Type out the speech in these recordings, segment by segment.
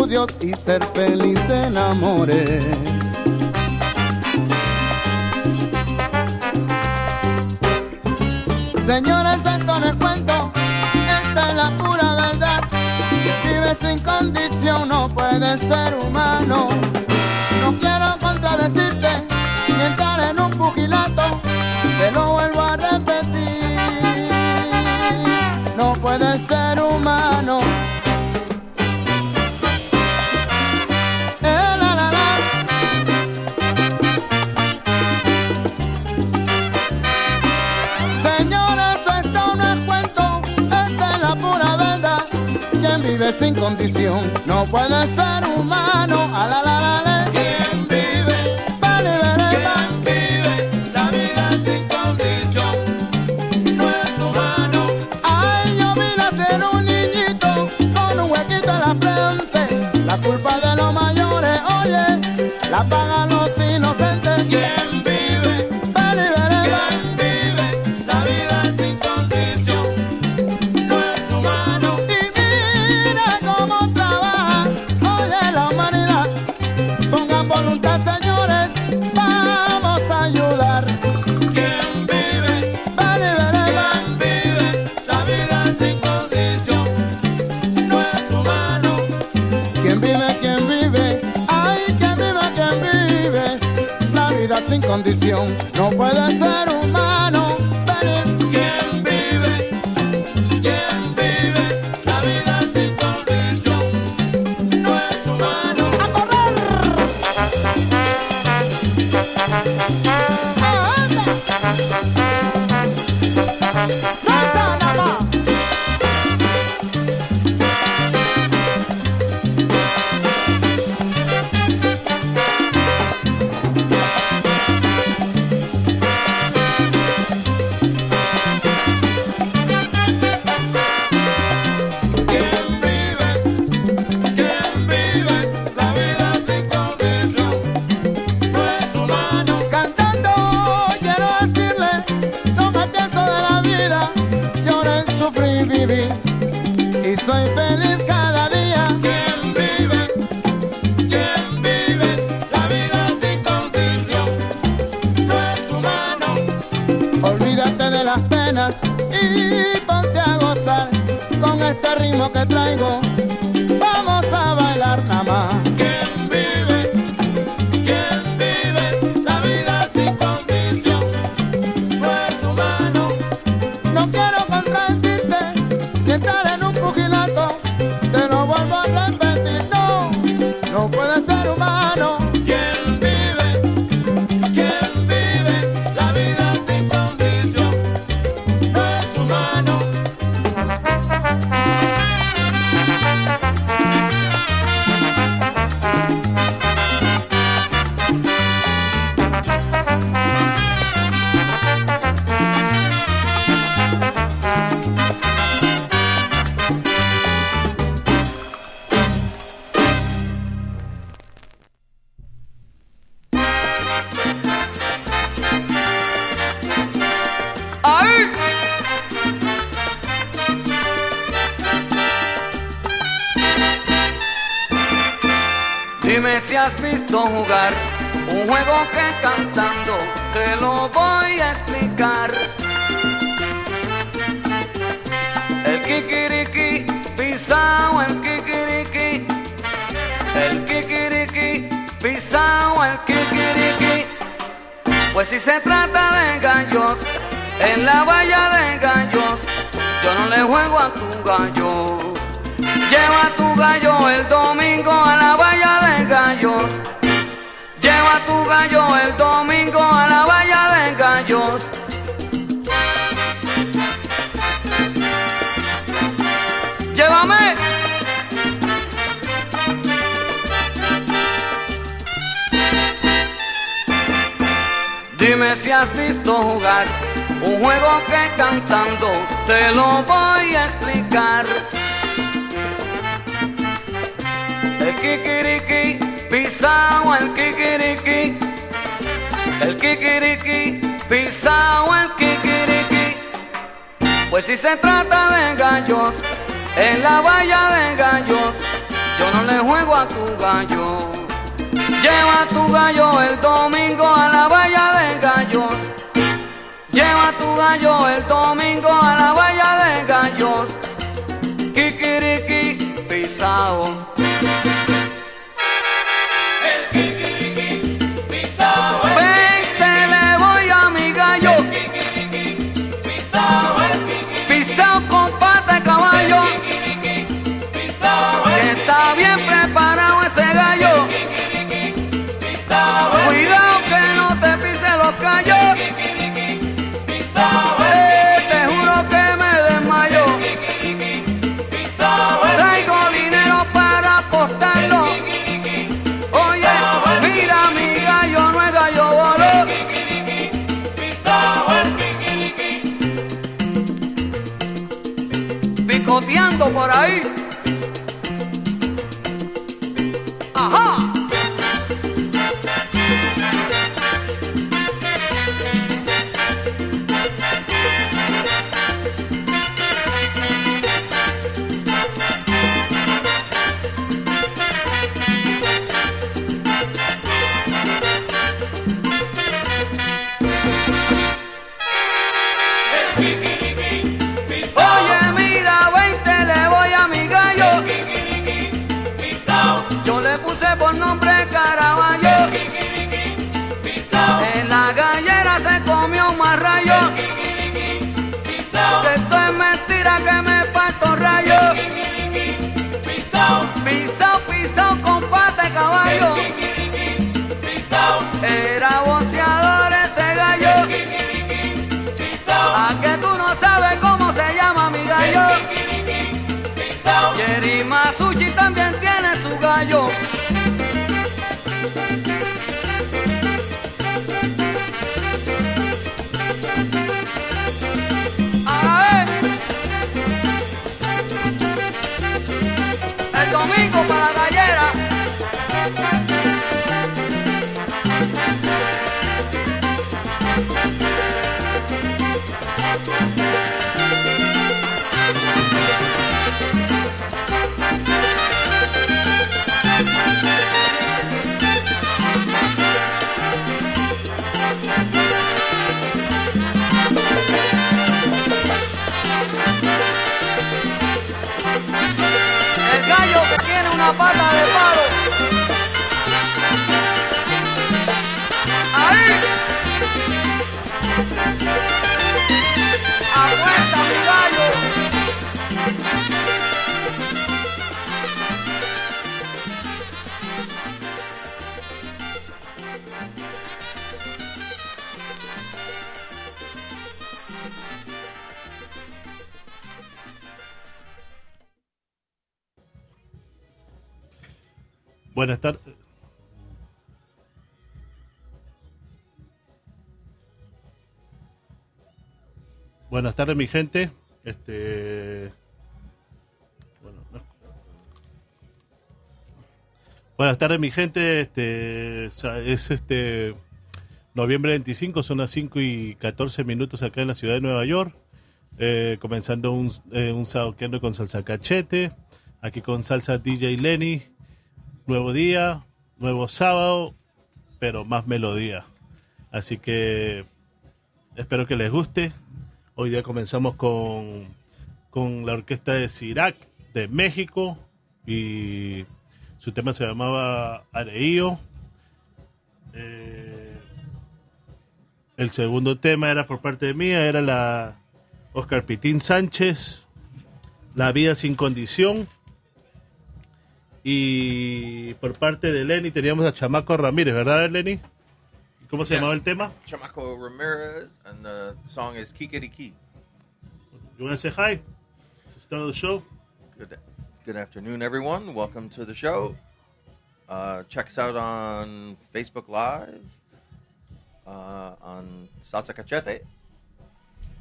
estudios y ser feliz en amores. Señores, esto no cuento, esta es la pura verdad. Vive sin condición, no puede ser humano. No quiero contradecirte ni entrar en un pugilato, te lo vuelvo a repetir. No puede ser humano. Sin condición no puede ser humano. A. sin juego a tu gallo. Lleva tu gallo el domingo a la valla de gallos. Lleva tu gallo el domingo a la valla de gallos. Llévame. Dime si has visto jugar un juego que cantando te lo voy a explicar. El kikiriki, pisao el kikiriki. El kikiriki, pisao el kikiriki. Pues si se trata de gallos, en la valla de gallos, yo no le juego a tu gallo. Lleva tu gallo el domingo a la valla de gallos. Lleva tu gallo el domingo a la valla de gallos. Kikiriki pisao. Mi gente. Este. Bueno, no. Buenas tardes, mi gente. Este. Es este. Noviembre 25, son las 5 y 14 minutos acá en la ciudad de Nueva York. Eh, comenzando un, eh, un saoqueando con salsa cachete. Aquí con salsa DJ Lenny. Nuevo día, nuevo sábado, pero más melodía. Así que espero que les guste. Hoy día comenzamos con, con la orquesta de Sirac de México y su tema se llamaba Areío. Eh, el segundo tema era por parte de mía, era la Oscar Pitín Sánchez, La vida sin condición. Y por parte de Lenny teníamos a Chamaco Ramírez, ¿verdad, Lenny? ¿Cómo se Yes. llamaba el tema? Chamaco Ramirez, and the song is Kikiriki. You want to say hi? It's the start of the show. Good, good afternoon, everyone. Welcome to the show. Uh, check us out on Facebook Live, uh, on Salsa Cachete.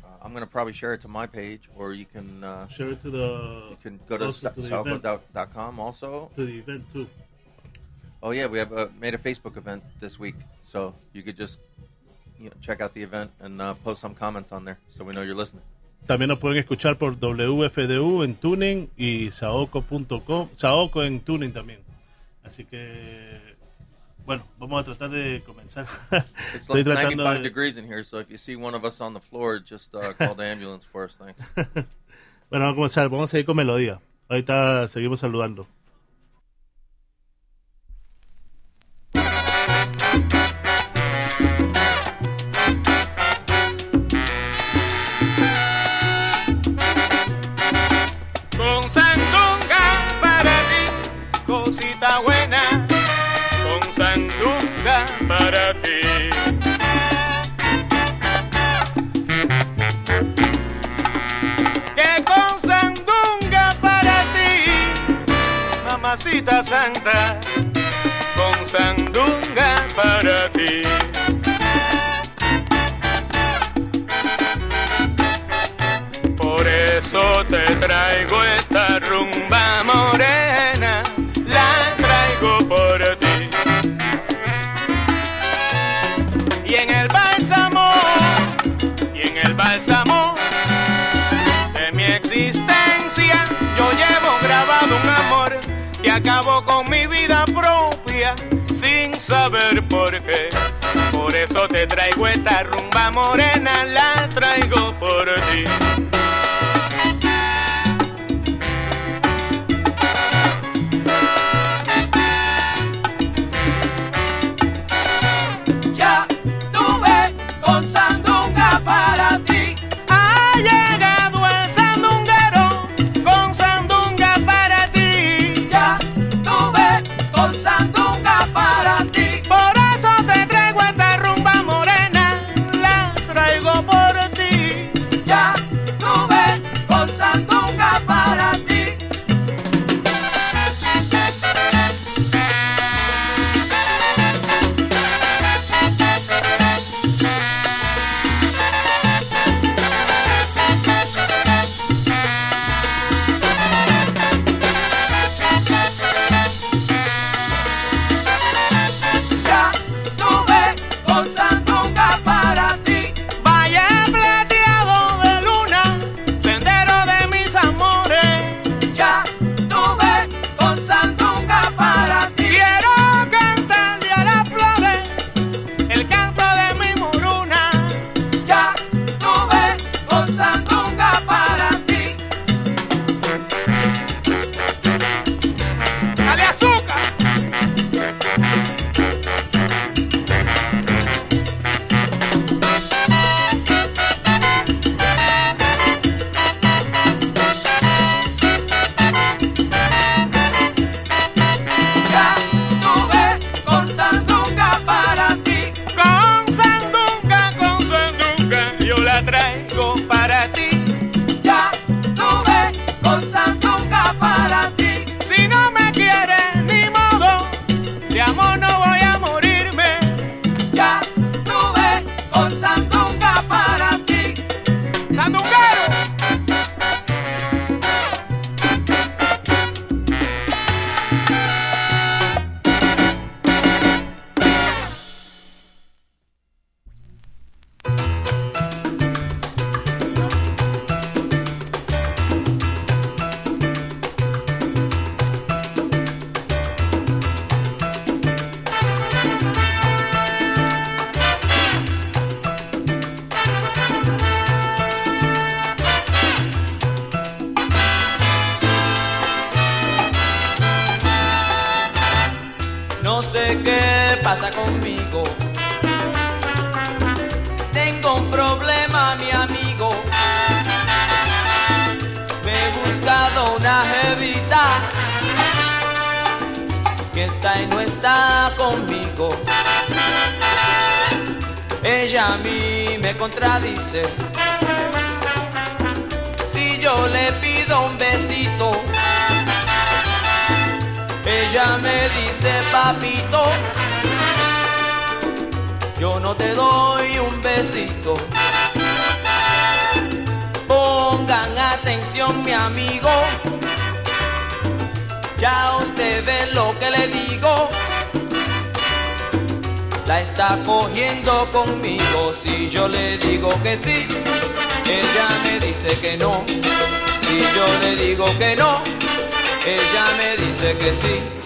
Uh, I'm going to probably share it to my page, or you can uh, Share it to the you can go to also to salvo.com also. to the event too. Oh yeah, we have uh, made a Facebook event this week, so you could just you know, check out the event and uh, post some comments on there, so we know you're listening. también nos pueden escuchar por WFDU en Tuning y saoco.com, Saoco en Tuning también. Así que, bueno, vamos a tratar de comenzar. It's like tratando 95 de- degrees in here, so if you see one of us on the floor, just uh, call the ambulance for us. Thanks. Bueno, vamos a comenzar, vamos a seguir con melodía. Ahorita seguimos saludando. Mamacita santa. Con sandunga para ti. Por eso te traigo esta rumba morena, te traigo esta rumba morena, la traigo por ti. A mí me contradice. Si yo le pido un besito, ella me dice, papito, yo no te doy un besito. Pongan atención, mi amigo. Ya usted ve lo que le digo. La está cogiendo conmigo. Si yo le digo que sí, ella me dice que no. Si yo le digo que no, ella me dice que sí.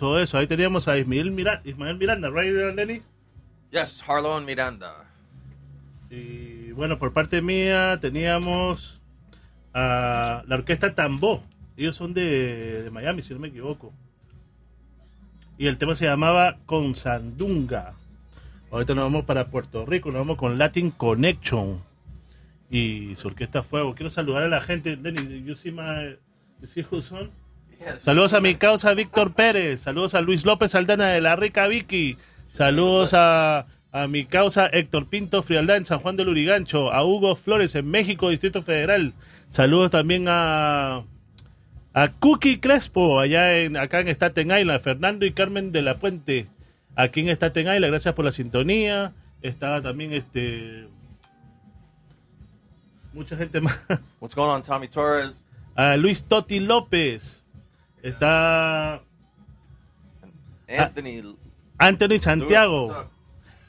Sabroso eso. Ahí teníamos a Ismael Miranda, Ismael Miranda right, Lenny? Yes, Harlow Miranda. Y bueno, por parte mía teníamos a la orquesta Tambó. Ellos son de, de Miami, si no me equivoco. Y el tema se llamaba Con Sandunga. Ahorita nos vamos para Puerto Rico, nos vamos con Latin Connection y su orquesta Fuego. Quiero saludar a la gente. Lenny, you see my, you see who's on? Saludos a mi causa Víctor Pérez. Saludos a Luis López Aldana de la Rica Vicky. Saludos a, a mi causa Héctor Pinto Frialdad en San Juan del Urigancho. A Hugo Flores en México, Distrito Federal. Saludos también a, a Cookie Crespo allá en, acá en Staten Island. Fernando y Carmen de la Puente aquí en Staten Island. Gracias por la sintonía. Estaba también este mucha gente más. What's going on, Tommy Torres? A Luis Totti López. Está Anthony. Anthony Lewis, Santiago.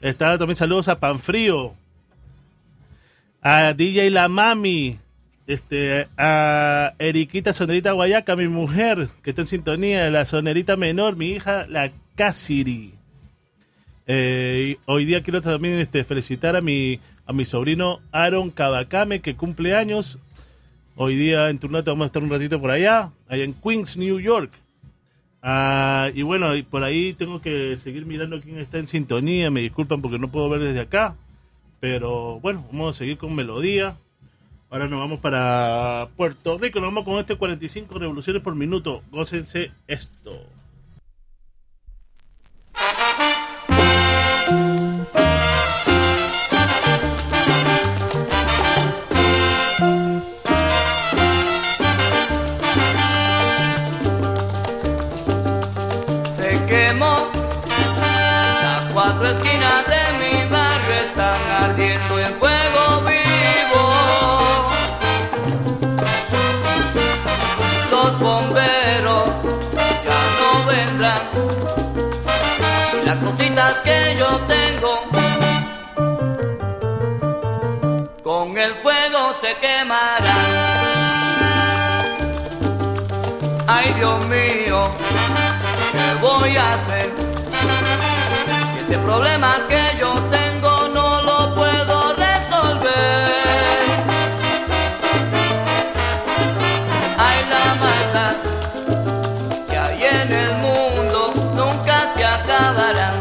Está también saludos a Panfrío. A DJ La Mami. Este, a Eriquita Sonerita Guayaca, mi mujer, que está en sintonía, la sonerita menor, mi hija, la Casiri. Eh, hoy día quiero también este, felicitar a mi, a mi sobrino Aaron Cabacame, que cumple años. Hoy día en Turnate vamos a estar un ratito por allá, allá en Queens, New York. Ah, y bueno, por ahí tengo que seguir mirando quién está en sintonía. Me disculpan porque no puedo ver desde acá. Pero bueno, vamos a seguir con melodía. Ahora nos vamos para Puerto Rico. Nos vamos con este 45 revoluciones por minuto. Gócense esto. se quemarán. Ay Dios mío, ¿qué voy a hacer? Si este problema que yo tengo no lo puedo resolver. Ay la maldad que hay en el mundo nunca se acabará.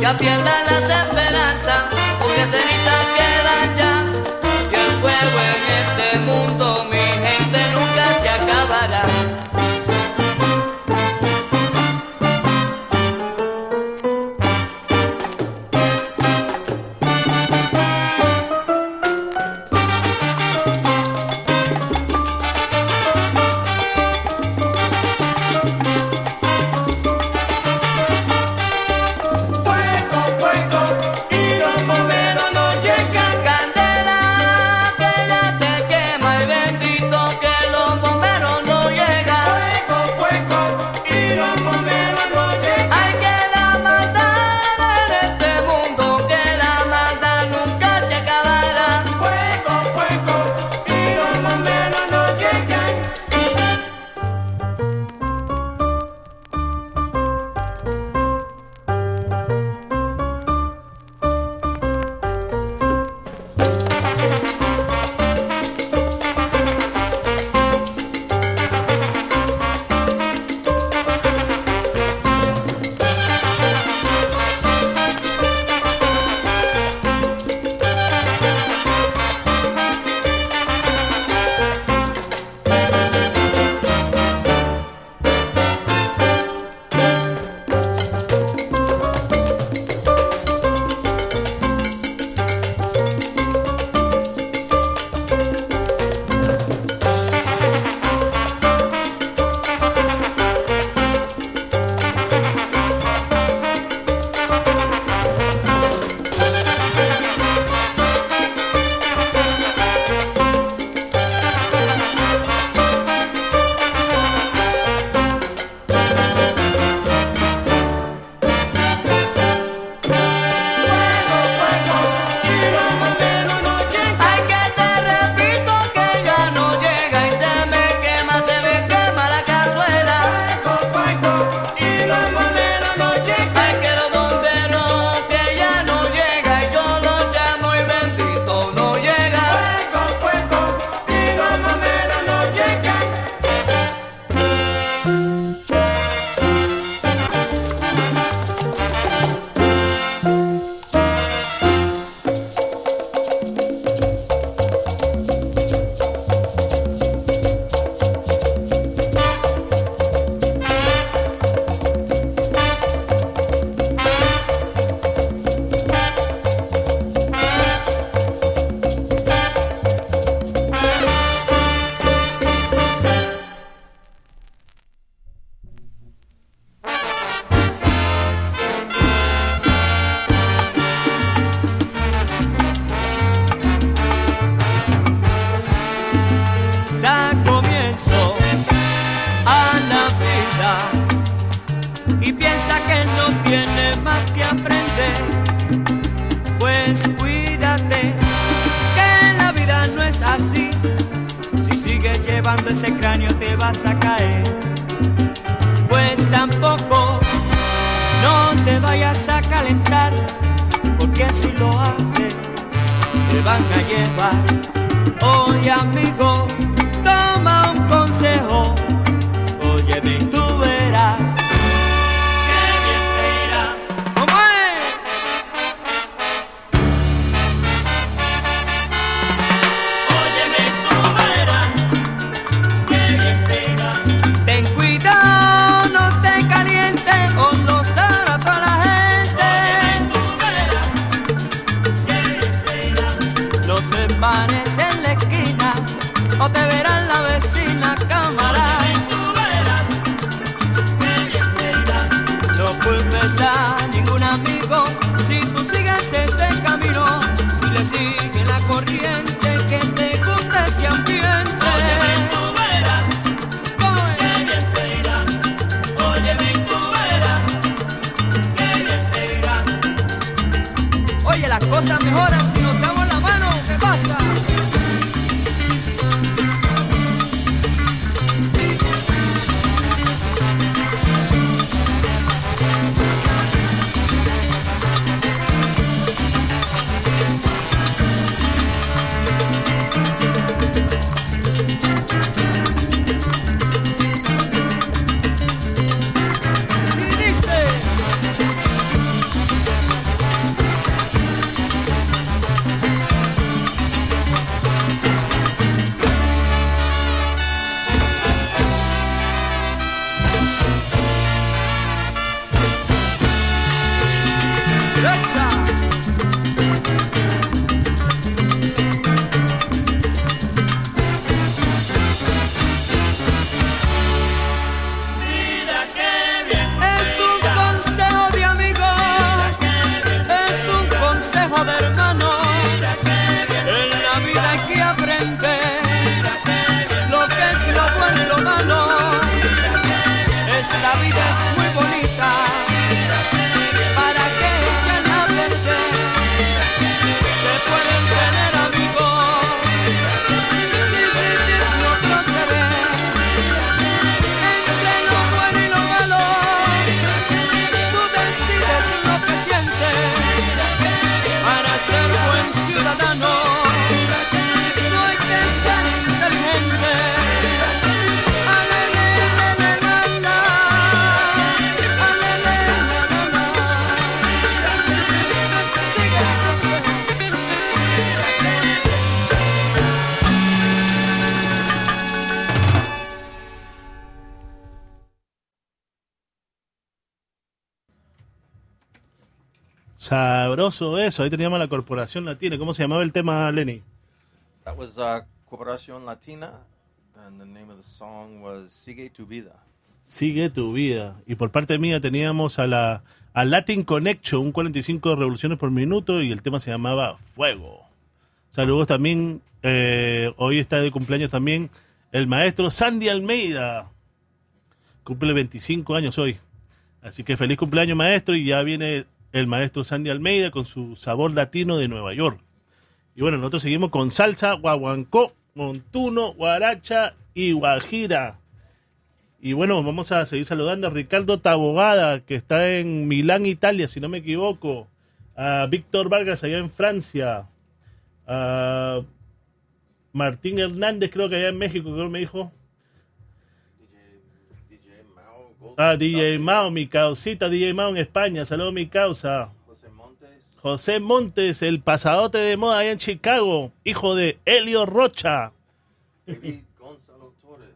Ya pierdan las Eso. Ahí teníamos la Corporación Latina. ¿Cómo se llamaba el tema, Lenny? That was uh, Cooperación Latina, and the name of the song was Sigue tu vida. Sigue tu vida. Y por parte mía teníamos a la a Latin Connection, un 45 revoluciones por minuto, y el tema se llamaba Fuego. Saludos también. eh, hoy está de cumpleaños también el maestro Sandy Almeida. Cumple 25 años hoy. Así que feliz cumpleaños, maestro. Y ya viene el maestro Sandy Almeida con su sabor latino de Nueva York. Y bueno, nosotros seguimos con salsa, guaguancó, montuno, guaracha y guajira. Y bueno, vamos a seguir saludando a Ricardo Tabogada, que está en Milán, Italia, si no me equivoco. A Víctor Vargas, allá en Francia. A Martín Hernández, creo que allá en México, creo que me dijo. Ah, DJ Mao, mi causita, DJ Mao en España. Saludos, mi causa. José Montes, José Montes, el pasadote de moda allá en Chicago, hijo de Helio Rocha. David Gonzalo Torres,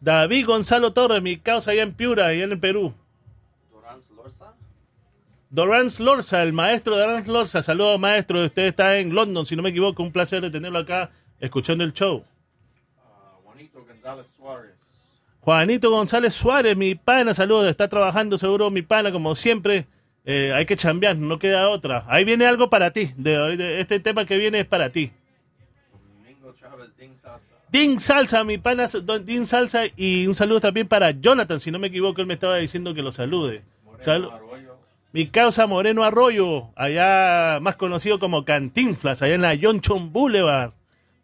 David Gonzalo Torres, mi causa allá en Piura, allá en el Perú. Dorán Lorza, Lorza, el maestro Dorans Lorza. Saludos, maestro. Usted está en London, si no me equivoco. Un placer de tenerlo acá escuchando el show. uh, Juanito González Suárez, Juanito González Suárez, mi pana, saludos. Está trabajando seguro, mi pana, como siempre. Eh, hay que chambear, no queda otra. Ahí viene algo para ti. De, de- este tema que viene es para ti. Domingo Chávez Ding Salsa, mi pana Don Din Salsa. Y un saludo también para Jonathan, si no me equivoco, él me estaba diciendo que lo salude. Moreno Arroyo, mi causa Moreno Arroyo, allá más conocido como Cantinflas, allá en la Johnson Boulevard.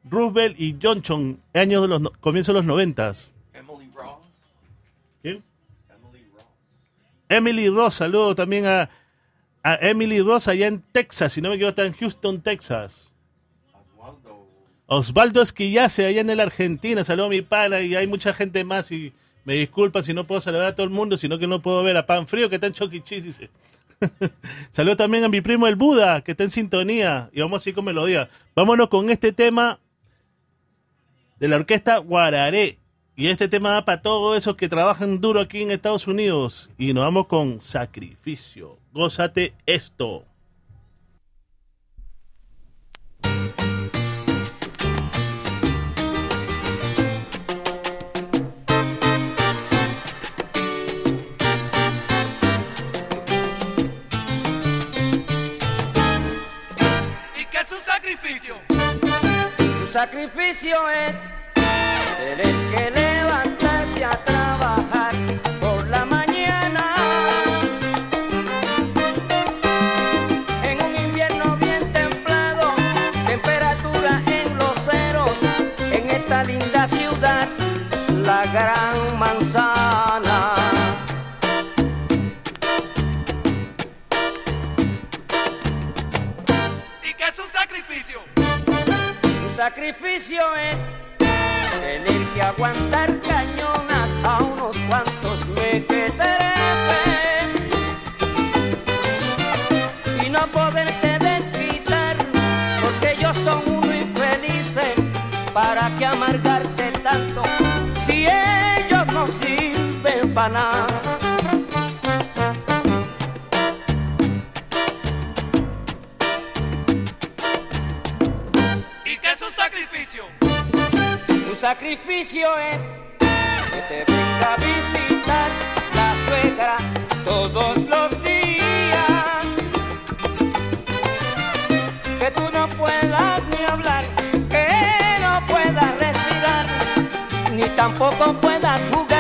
Roosevelt y Johnson, años de los comienzos de los noventas. Emily Ross, saludo también a, Emily Ross allá en Texas, si no me equivoco, está en Houston, Texas. Oswaldo, Osvaldo Esquillace, allá en el Argentina, saludo a mi pana y hay mucha gente más y me disculpa si no puedo saludar a todo el mundo, sino que no puedo ver a Pan Frío que está en Choquichis, dice. saludo también a mi primo el Buda, que está en sintonía y vamos así con melodía. Vámonos con este tema de la orquesta Guararé. Y este tema da para todos esos que trabajan duro aquí en Estados Unidos. Y nos vamos con sacrificio. Gózate esto. ¿Y qué es un sacrificio? Tu sacrificio es Tener que levantarse a trabajar por la mañana. En un invierno bien templado, temperatura en los ceros. En esta linda ciudad, la gran manzana. ¿Y qué es un sacrificio? Un sacrificio es tener que aguantar cañonas a unos cuantos me quedaré y no poderte desquitar porque yo son uno infeliz ¿eh? para que amargarte tanto si ellos no sirven para nada. sacrificio es que te venga a visitar la suegra todos los días. Que tú no puedas ni hablar, que no puedas respirar, ni tampoco puedas jugar.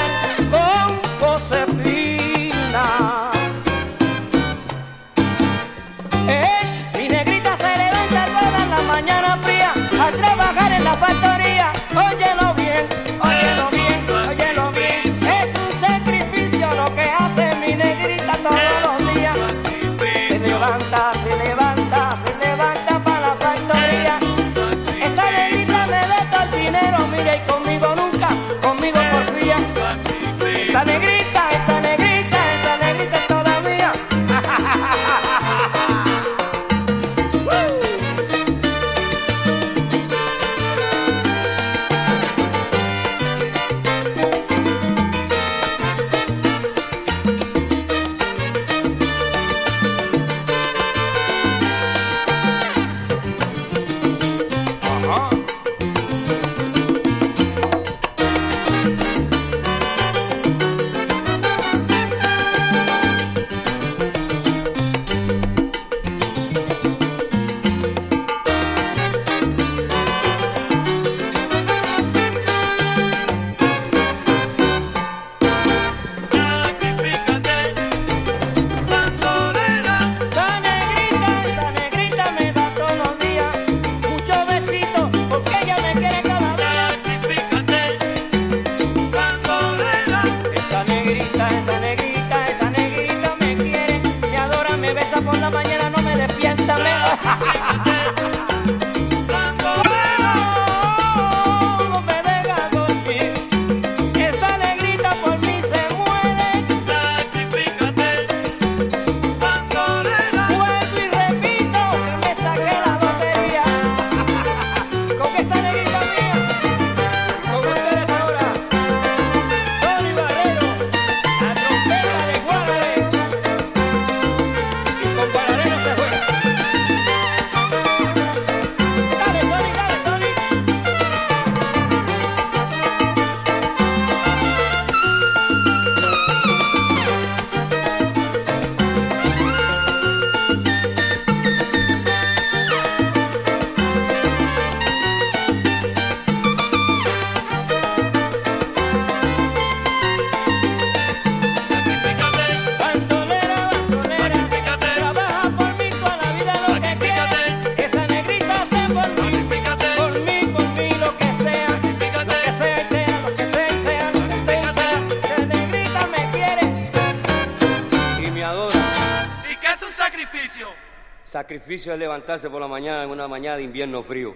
sacrificio es levantarse por la mañana en una mañana de invierno frío.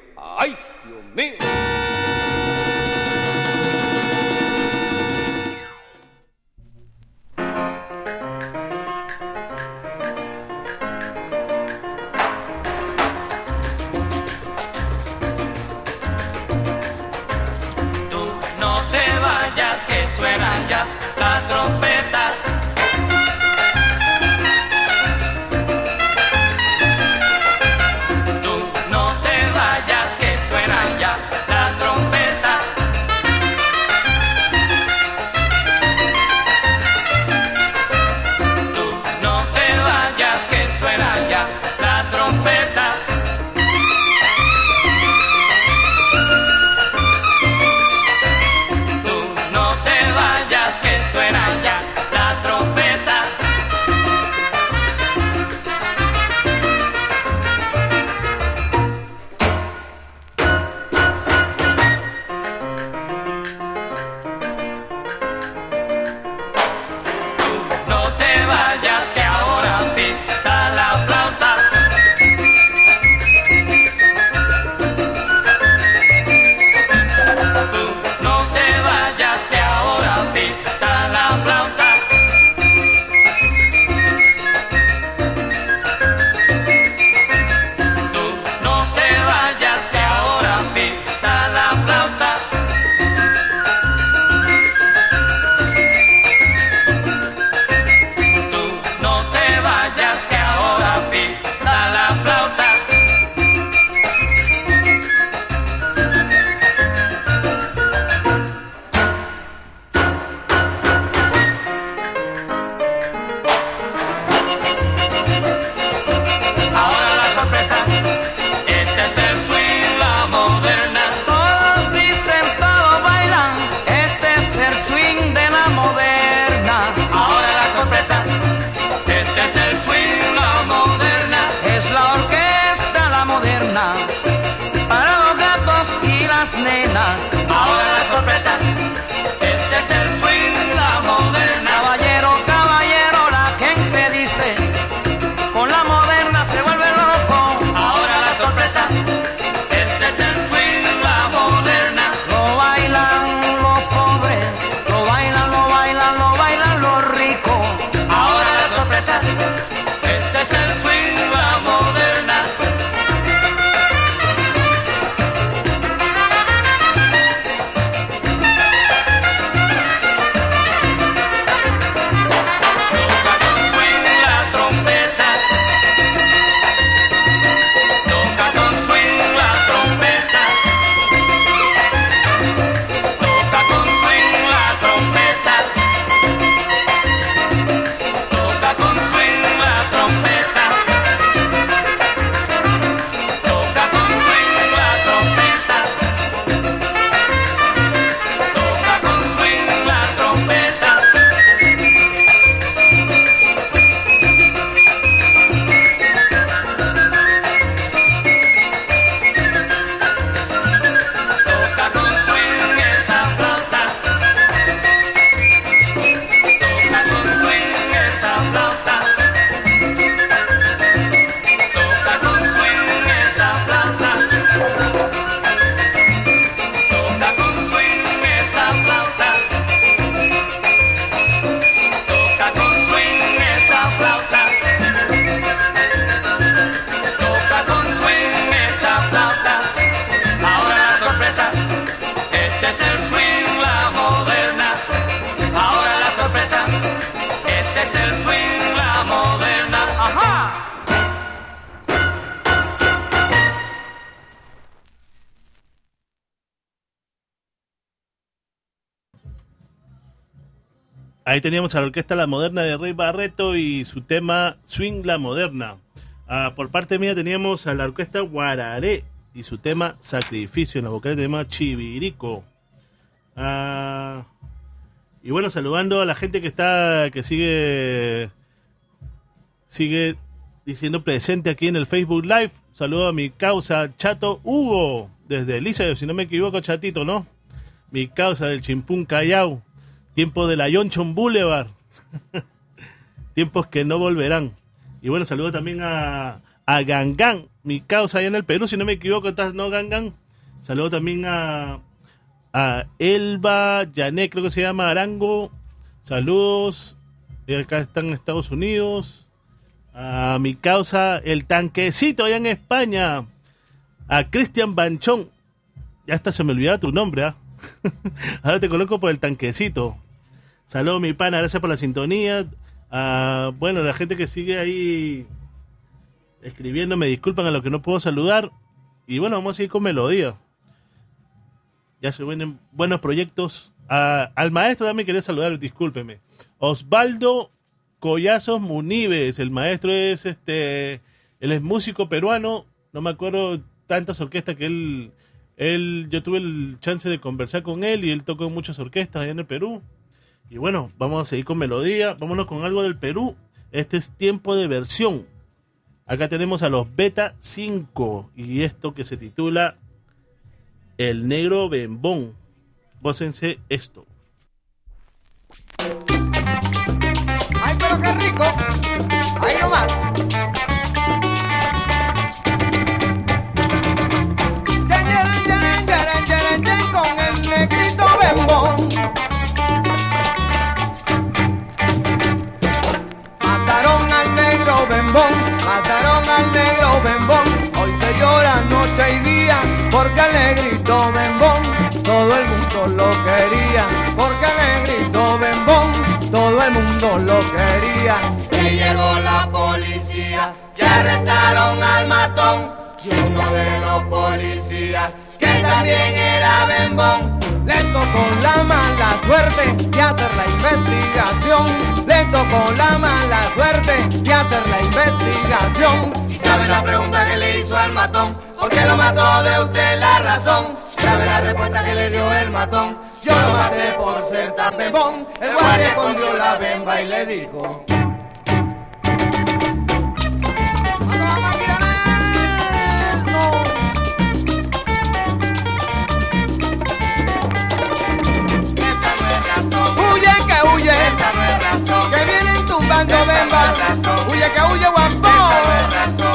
Ahí teníamos a la orquesta La Moderna de Rey Barreto y su tema Swing La Moderna. Ah, por parte mía teníamos a la orquesta Guararé y su tema Sacrificio. En la vocal tema Chivirico. Ah, y bueno, saludando a la gente que está, que sigue, sigue diciendo presente aquí en el Facebook Live. Saludo a mi causa Chato Hugo, desde Elisa, si no me equivoco, Chatito, ¿no? Mi causa del Chimpún Callao. Tiempo de la Yonchon Boulevard. Tiempos que no volverán. Y bueno, saludo también a, a Gangan, mi causa allá en el Perú, si no me equivoco, ¿estás no Gangan? Saludo también a, a Elba Yané, creo que se llama Arango. Saludos. Y acá están en Estados Unidos. A mi causa, el tanquecito allá en España. A Cristian Banchón. Ya hasta se me olvidaba tu nombre, ¿ah? Ahora te coloco por el tanquecito. Saludos, mi pana, gracias por la sintonía. Ah, bueno, la gente que sigue ahí escribiendo, me disculpan a los que no puedo saludar. Y bueno, vamos a ir con melodía. Ya se vienen buenos proyectos. Ah, al maestro también quería saludar, discúlpeme. Osvaldo Collazos Munives, el maestro es este, él es músico peruano, no me acuerdo tantas orquestas que él, él, yo tuve el chance de conversar con él y él tocó muchas orquestas allá en el Perú. Y bueno, vamos a seguir con melodía, vámonos con algo del Perú. Este es tiempo de versión. Acá tenemos a los Beta 5 y esto que se titula El Negro Bembón. Gócense esto. ¡Ay, pero qué rico! ¡Ahí nomás! Bembón Mataron al negro bembón. Hoy se llora noche y día Porque al negrito bembón Todo el mundo lo quería. Porque al negrito bembón Todo el mundo lo quería. Que llegó la policía, que arrestaron al matón. Y uno de los policías que también era bembón. Le tocó la mala suerte de hacer la investigación. Le tocó la mala suerte de hacer la investigación. Y sabe la pregunta que le hizo al matón, ¿por qué lo mató de usted la razón? Sabe la respuesta que le dio el matón, yo lo maté por ser tan. El guardia escondió la bemba y le dijo. Esa no es razón, que vienen tumbando Esa no bemba. es razón. Huye que huye guapo. esa no es razón,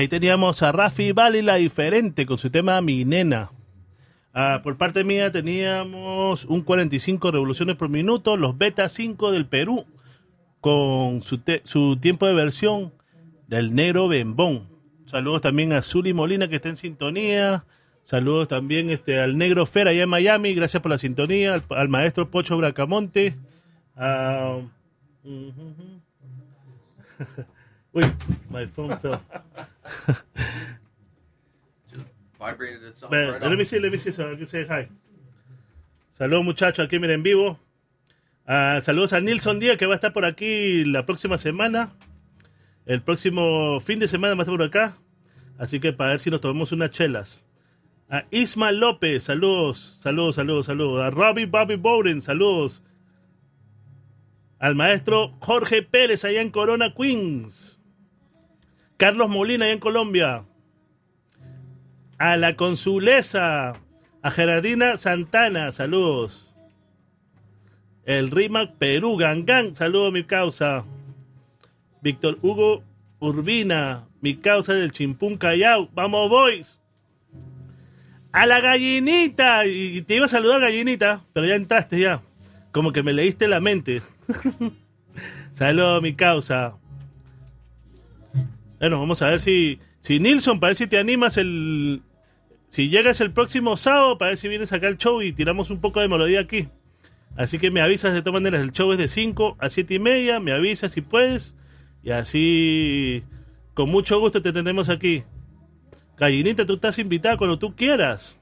Ahí teníamos a Rafi Bali la diferente con su tema Mi Nena. Ah, por parte mía teníamos un 45 revoluciones por minuto, los Beta 5 del Perú, con su, su tiempo de versión del Negro Bembón. Saludos también a Zuli Molina que está en sintonía. Saludos también este, al Negro Fer allá en Miami, gracias por la sintonía. Al, maestro Pocho Bracamonte. Ah. Uy, my phone fell. Vibrated itself Ve, right let me see, let me see, so I can say hi. Saludos muchachos, aquí miren en vivo. Ah, saludos a Nilson Díaz que va a estar por aquí la próxima semana. El próximo fin de semana va a estar por acá. Así que para ver si nos tomamos unas chelas. A Isma López, saludos, saludos, saludos, saludos. A Robbie Bobby Bowden, saludos. Al maestro Jorge Pérez allá en Corona, Queens. Carlos Molina allá en Colombia a la consulesa, a Gerardina Santana, saludos. El RIMAC Perú, Gangán, saludos mi causa. Víctor Hugo Urbina, mi causa del Chimpún Callao, vamos boys. A la gallinita, y te iba a saludar gallinita, pero ya entraste ya. Como que me leíste la mente. saludos mi causa. Bueno, vamos a ver si, si Nilsson, para ver si te animas el. Si llegas el próximo sábado, para ver si vienes acá al show y tiramos un poco de melodía aquí. Así que me avisas de todas maneras, el show es de 5 a 7 y media, me avisas si puedes. Y así, con mucho gusto te tendremos aquí. Gallinita, tú estás invitada cuando tú quieras.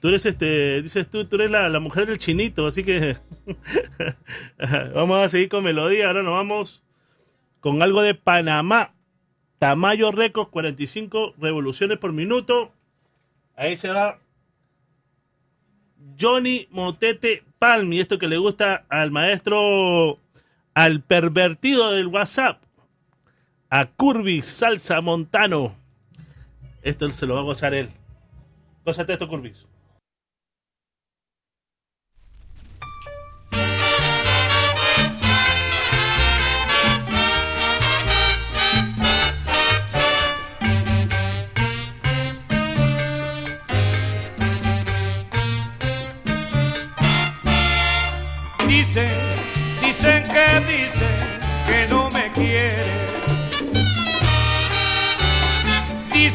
Tú eres este, dices tú, tú eres la, la mujer del chinito, así que vamos a seguir con melodía. Ahora nos vamos con algo de Panamá. Tamayo Records, 45 revoluciones por minuto. Ahí se va Johnny Motete Palmi, esto que le gusta al maestro, al pervertido del WhatsApp, a Curvis Salsa Montano. Esto se lo va a gozar él. Gózate esto, Curvis.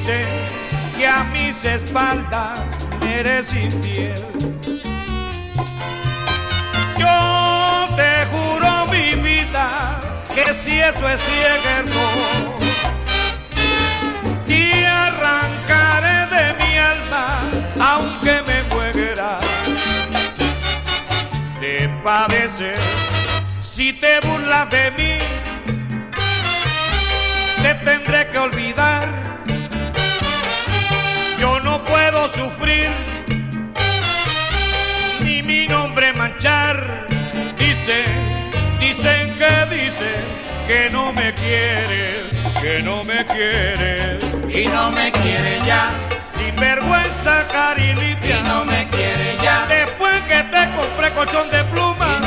Que a mis espaldas eres infiel. Yo te juro mi vida que si eso es cierto, te arrancaré de mi alma aunque me muera de padecer. Si te burlas de mí, te tendré que olvidar. No puedo sufrir ni mi nombre manchar. Dicen, dicen que dicen que no me quieres, que no me quieres. y no me quiere ya, Sin vergüenza, cari limpia. y no me quiere ya, Después que te compré colchón de pluma.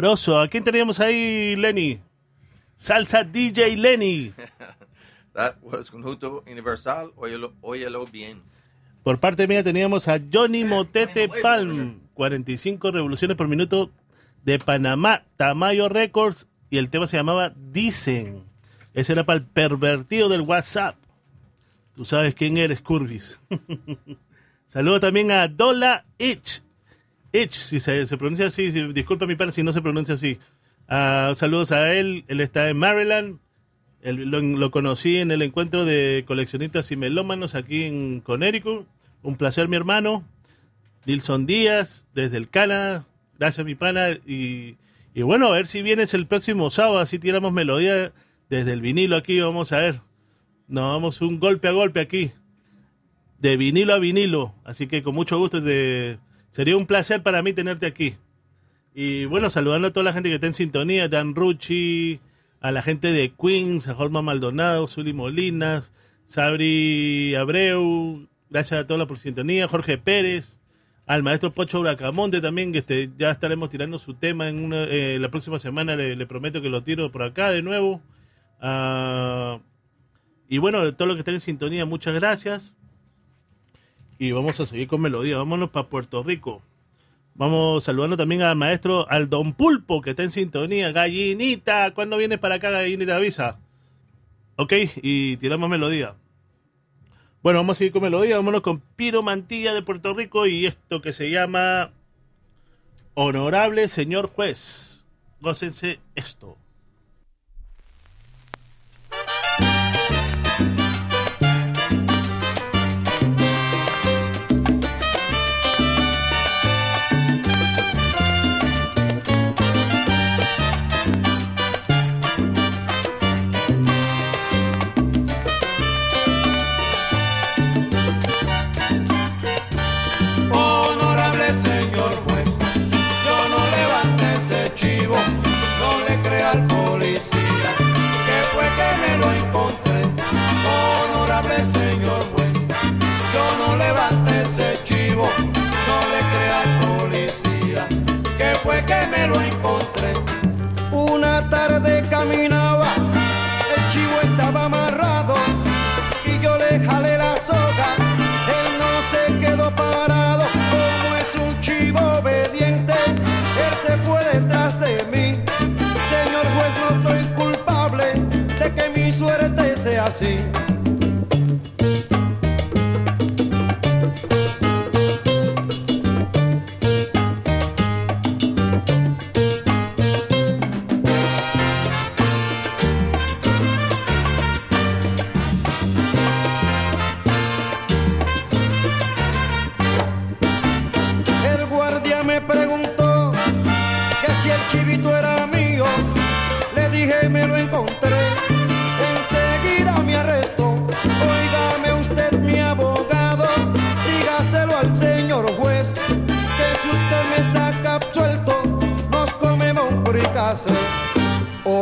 Sabroso. ¿A quién teníamos ahí, Lenny? Salsa DJ Lenny. That was Conjunto Universal, óyelo, óyelo bien. Por parte mía teníamos a Johnny Motete Palm, 45 revoluciones por minuto de Panamá, Tamayo Records, y el tema se llamaba Dicen. Ese era para el pervertido del WhatsApp. Tú sabes quién eres, Curvis. Saludo también a Dola Itch. Itch, si se, pronuncia así, si- disculpa mi padre si no se pronuncia así. Ah, saludos a él, él está en Maryland. Él- lo, conocí en el encuentro de coleccionistas y melómanos aquí en Connecticut. Un placer, mi hermano. Nilson Díaz, desde el Canadá. Gracias, mi pana. Y, y bueno, a ver si vienes el próximo sábado. Así tiramos melodía desde el vinilo aquí. Vamos a ver. Nos vamos un golpe a golpe aquí. De vinilo a vinilo. Así que con mucho gusto. te- sería un placer para mí tenerte aquí. Y bueno, saludando a toda la gente que está en sintonía, Dan Rucci, a la gente de Queens, a Jorma Maldonado, Zuli Molinas, Sabri Abreu, gracias a todos por sintonía, Jorge Pérez, al maestro Pocho Bracamonte también, que este, ya estaremos tirando su tema en una, eh, la próxima semana, le, prometo que lo tiro por acá de nuevo. Ah, y bueno, todo lo que están en sintonía, muchas gracias. Y vamos a seguir con melodía, vámonos para Puerto Rico. Vamos saludando también al maestro al Don Pulpo, que está en sintonía. Gallinita, ¿cuándo vienes para acá, Gallinita? Avisa. Ok, y tiramos melodía. Bueno, vamos a seguir con melodía. Vámonos con Piro Mantilla de Puerto Rico y esto que se llama Honorable Señor Juez. Gócense esto. Que me lo encontré. Una tarde caminaba, el chivo estaba amarrado y yo le jalé la soga. Él no se quedó parado, como es un chivo obediente, él se fue detrás de mí. Señor juez, no soy culpable de que mi suerte sea así.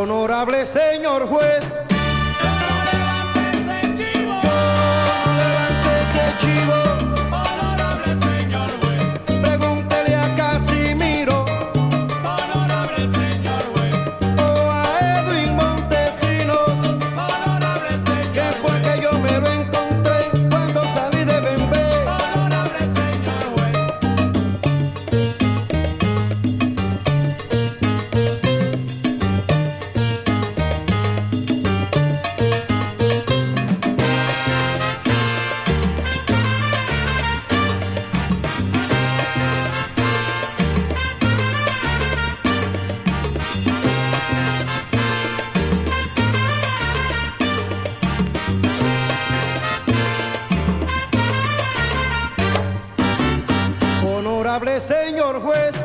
Honorable señor juez. where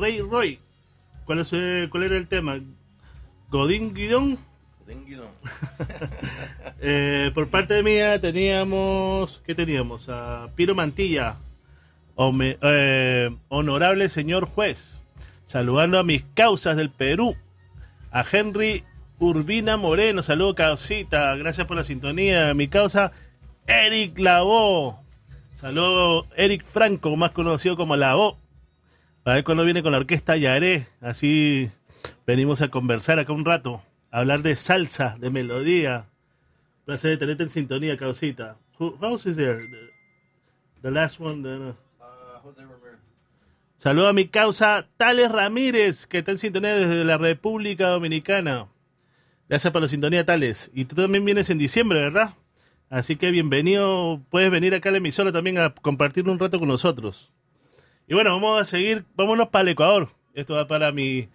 Rey Roy. ¿Cuál, es, eh, ¿Cuál era el tema? Godín Guidón. Eh, por parte mía teníamos. ¿Qué teníamos? A Piro Mantilla. Eh, honorable señor juez. Saludando a mis causas del Perú. A Henry Urbina Moreno. Saludo, causita. Gracias por la sintonía. Mi causa, Eric Lavó. Saludo, Eric Franco, más conocido como Lavó. A ver cuándo viene con la orquesta Yaré. Así venimos a conversar acá un rato. A hablar de salsa, de melodía. Un Placer de tenerte en sintonía, causita. Who, else is there? The, last one. The, uh, Jose Ramirez. Saludo a mi causa Tales Ramírez, que está en sintonía desde la República Dominicana. Gracias por la sintonía, Tales. Y tú también vienes en diciembre, ¿verdad? Así que bienvenido. Puedes venir acá a la emisora también a compartir un rato con nosotros. Y bueno, vamos a seguir. Vámonos para el Ecuador. Esto va para mi,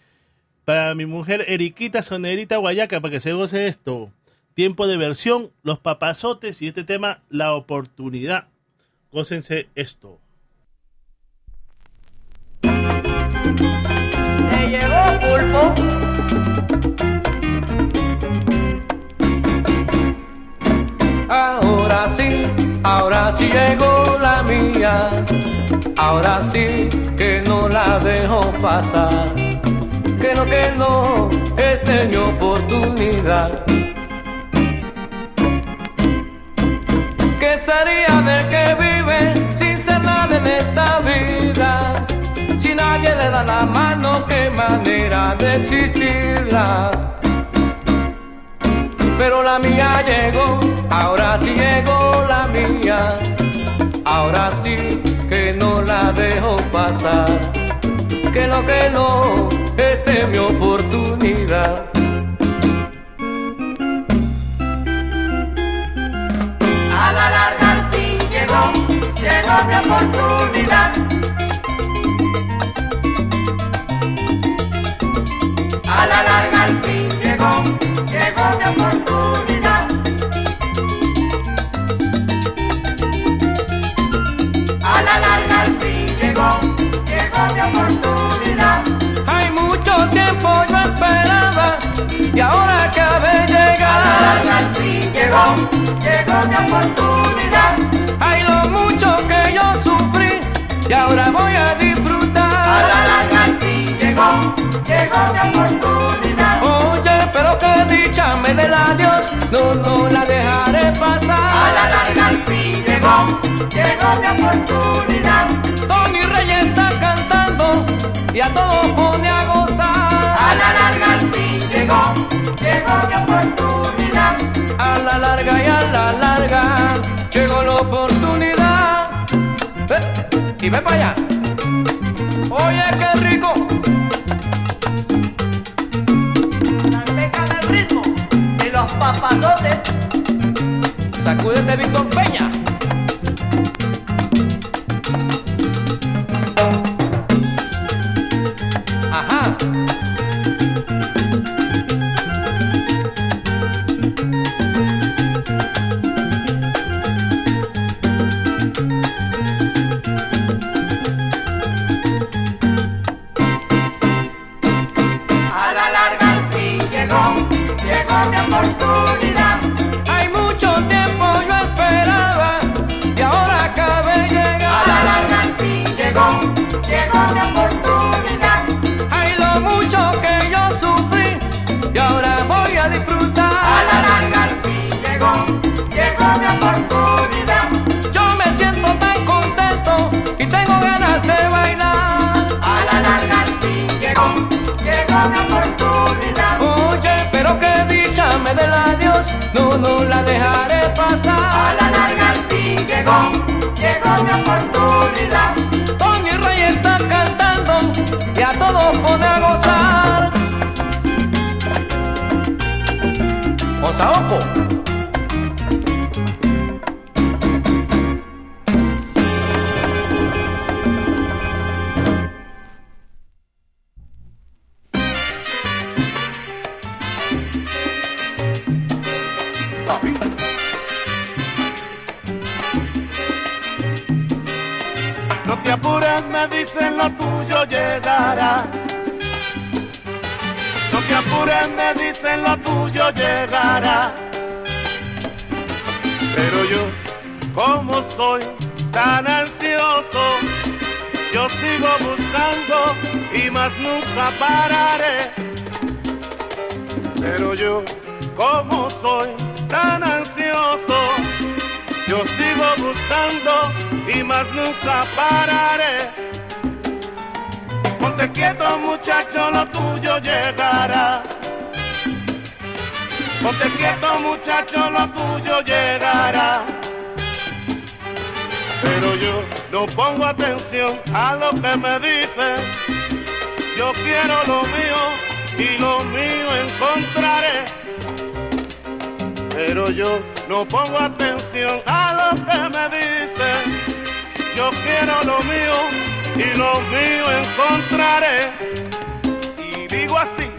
para mi mujer Eriquita Sonerita Guayaca, para que se goce esto. Tiempo de versión, los papazotes y este tema, la oportunidad. Gócense esto. Ahora sí, ahora sí llegó la mía. Ahora sí que no la dejo pasar. Que no, que no, esta es mi oportunidad. ¿Qué sería del que vive sin ser nada en esta vida? Si nadie le da la mano, qué manera de existirla. Pero la mía llegó, ahora sí llegó la mía. Ahora sí dejo pasar. Que no, que no, esta es mi oportunidad. A la larga al fin llegó, llegó mi oportunidad. A la larga al fin llegó, llegó mi oportunidad. Llegó, llegó mi oportunidad. Hay lo mucho que yo sufrí y ahora voy a disfrutar. A la fin llegó, llegó mi oportunidad. Oye, pero qué dicha me dé la Dios, no, no la dejaré pasar. A la larga al fin llegó, llegó mi oportunidad. Tony Reyes está cantando y a todos pone a gozar. A la larga al fin llegó, llegó mi oportunidad. A la larga y a la larga llegó la oportunidad. Ve, y ve para allá. Oye, qué rico. Manteca del ritmo y los papazotes. Sacúdete, Víctor Peña. Oportunidad. Oye, pero qué dicha me dé la Dios, no, no la dejaré A pasar. la larga al fin llegó, llegó mi oportunidad. Tony Rey está cantando y a todos pone a gozar. Osaoco. No te apures, me dicen lo tuyo llegará. No te apures, me dicen lo tuyo llegará. Pero yo, como soy tan ansioso, yo sigo buscando y más nunca pararé. Pero yo, como soy tan ansioso, yo sigo buscando y más nunca pararé. Ponte quieto muchacho, lo tuyo llegará. Ponte quieto muchacho, lo tuyo llegará. Pero yo no pongo atención a lo que me dicen. Yo quiero lo mío y lo mío encontraré. Pero yo no pongo atención a lo que me dicen. Yo quiero lo mío y lo mío encontraré. Y digo así.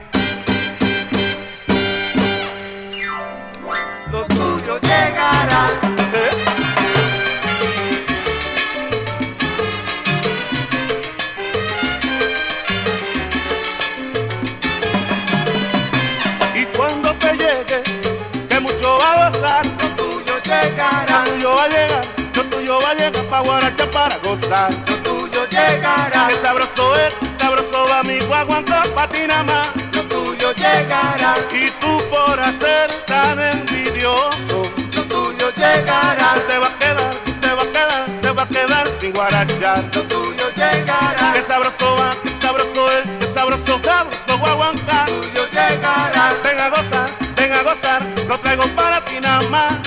Lo tuyo llegará. Pa' guaracha para gozar. Lo tuyo llegará. Que sabroso es, sabroso va mi guaguanca pa' ti nada más. Lo tuyo llegará. Y tú por hacer tan envidioso, Lo tuyo llegará. te va a quedar, te va a quedar, te va a quedar sin guarachar. Lo tuyo llegará. Que sabroso va, que sabroso es, que sabroso, sabroso guaguanca. Lo tuyo llegará. Ven a gozar, ven a gozar, lo traigo para ti nada más.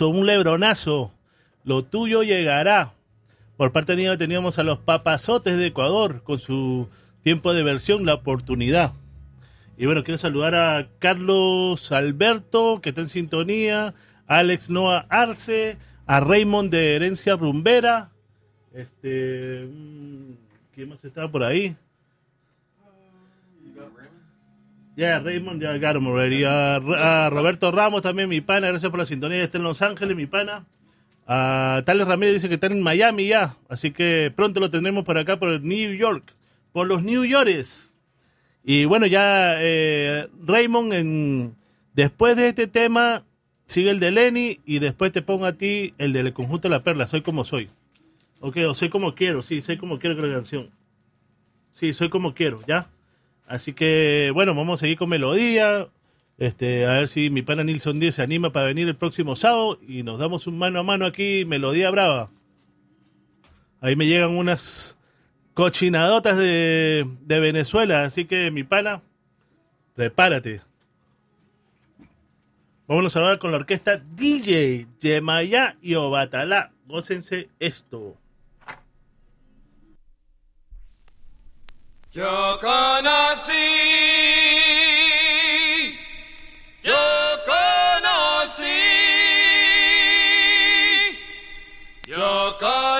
Un lebronazo. Lo tuyo llegará. Por parte mía teníamos a los papazotes de Ecuador con su tiempo de versión, la oportunidad. Y bueno, quiero saludar a Carlos Alberto, que está en sintonía, a Alex Noah Arce, a Raymond de Herencia Rumbera. Este, mm, ¿quién más estaba por ahí? Ya, Raymond, ya got him already. A, a Roberto Ramos también, mi pana, gracias por la sintonía. Está en Los Ángeles, mi pana. A Tales Ramírez dice que está en Miami ya. Así que pronto lo tendremos por acá, por New York. Por los New Yorkers. Y bueno, ya eh, Raymond, después de este tema, sigue el de Lenny y después te pongo a ti el del conjunto de la perla, Soy como soy. Ok, o soy como quiero, sí, soy como quiero con la canción. Sí, soy como quiero, ¿ya? Así que, bueno, vamos a seguir con melodía. Este, a ver si mi pana Nilson 10 se anima para venir el próximo sábado y nos damos un mano a mano aquí, melodía brava. Ahí me llegan unas cochinadotas de, Venezuela, así que mi pana, prepárate. Vámonos a hablar con la orquesta DJ Yemayá y Obatalá. Gócense esto. You're gonna see. You're gonna.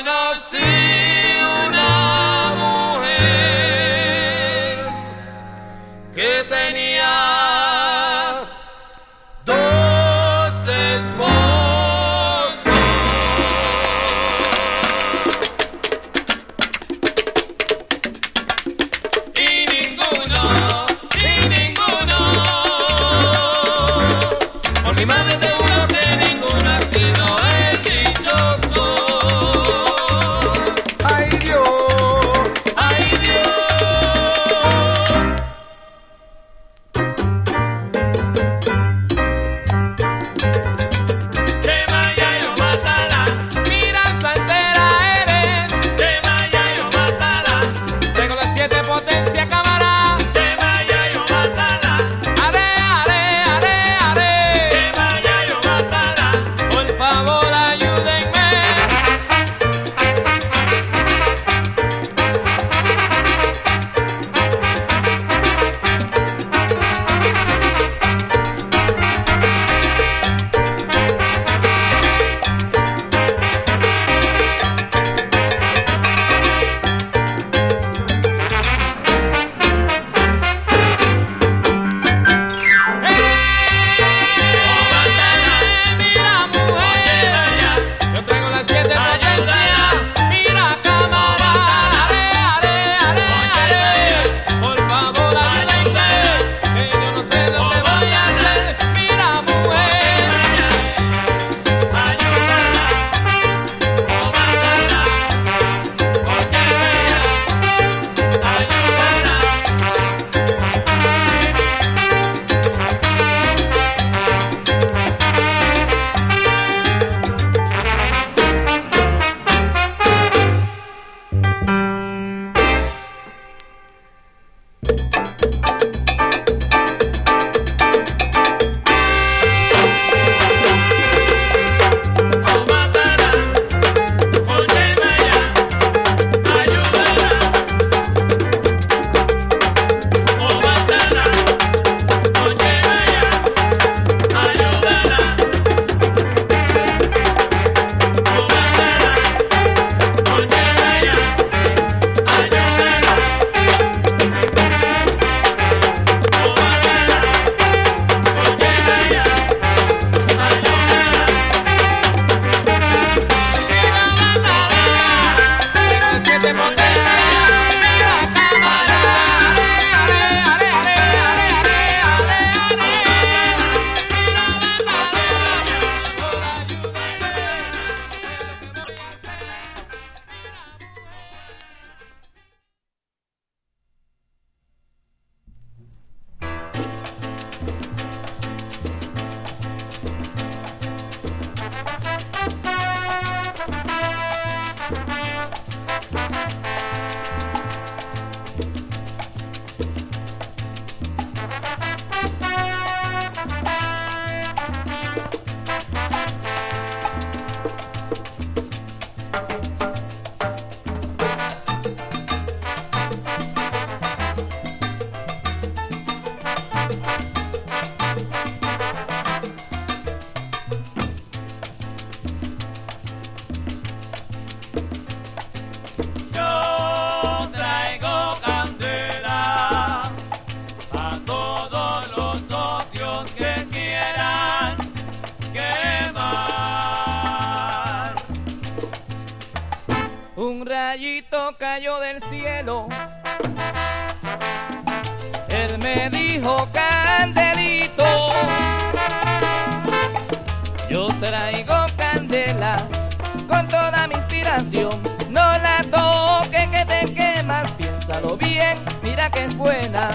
Que es buena.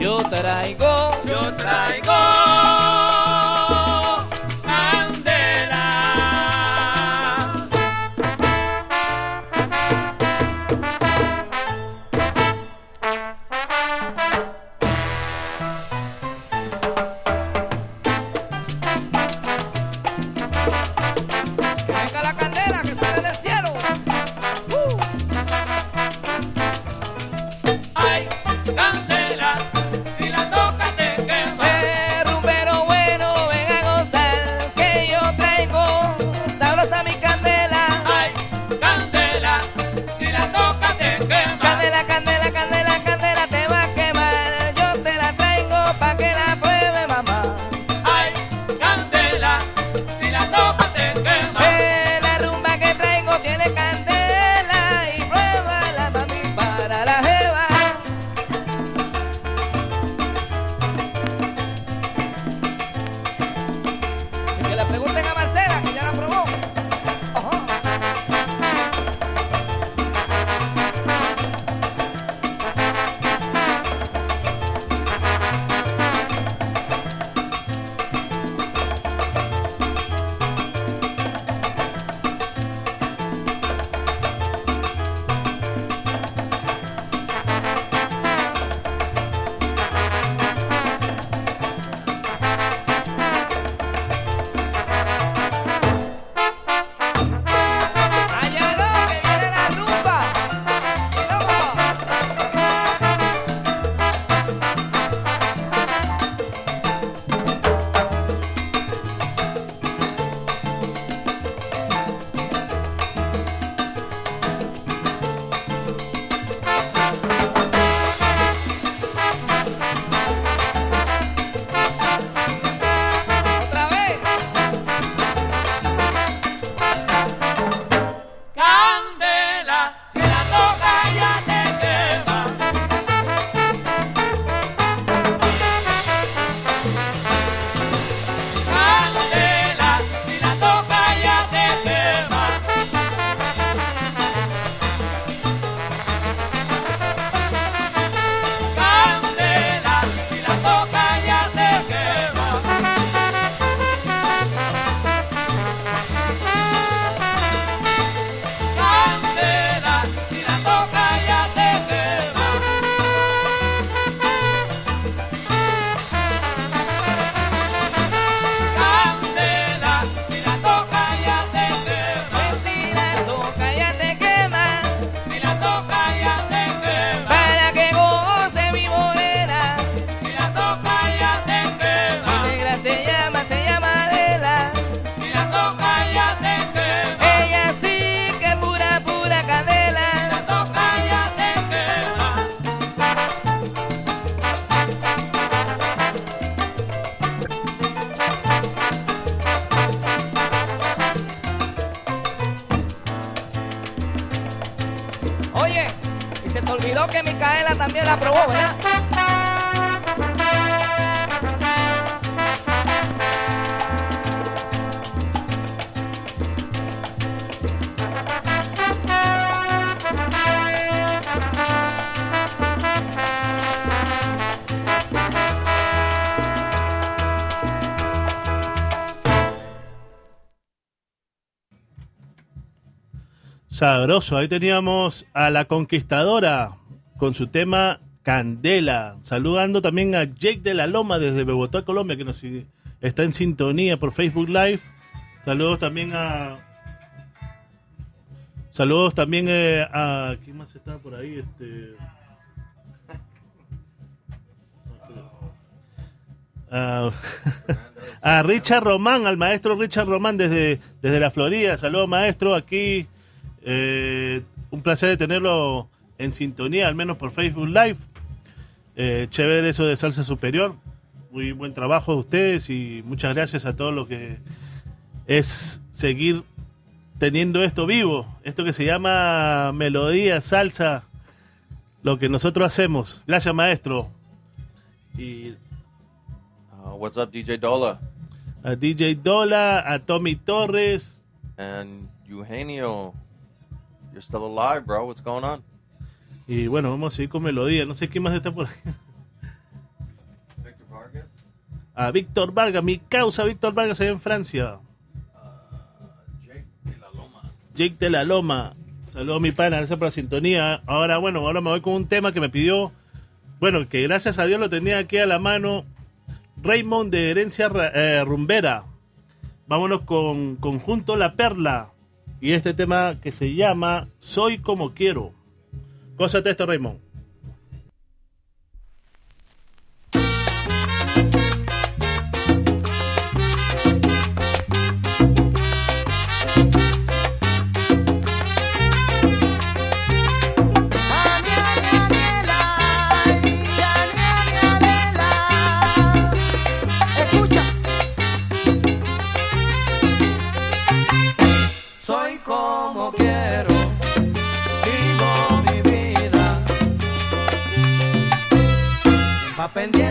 Yo traigo, yo traigo Sabroso, ahí teníamos a la conquistadora con su tema Candela. Saludando también a Jake de la Loma desde Bogotá, Colombia, que nos está en sintonía por Facebook Live. Saludos también a. Saludos también eh, a. ¿Quién más está por ahí? Este. A, a Richard Román, al maestro Richard Román desde, desde la Florida. Saludos, maestro, aquí. Eh, un placer de tenerlo en sintonía, al menos por Facebook Live. Eh, chévere eso de Salsa Superior. Muy buen trabajo de ustedes y muchas gracias a todos los que es seguir teniendo esto vivo. Esto que se llama melodía, salsa, lo que nosotros hacemos. Gracias, maestro. Y Uh, what's up, DJ Dola? a DJ Dola, a Tommy Torres, And Eugenio, you're still alive, bro. What's going on? y bueno, vamos a seguir con melodía. No sé quién más está por ahí. Victor Vargas? A Víctor Vargas, mi causa Víctor Vargas allá en Francia. Jake de la Loma. Jake de la Loma. Saludos mi pana, gracias por la sintonía. Ahora, bueno, ahora me voy con un tema que me pidió, bueno, que gracias a Dios lo tenía aquí a la mano, Raymond de Herencia eh, Rumbera. Vámonos con Conjunto La Perla y este tema que se llama Soy como quiero. Cósate esto, Raymond. pendiente.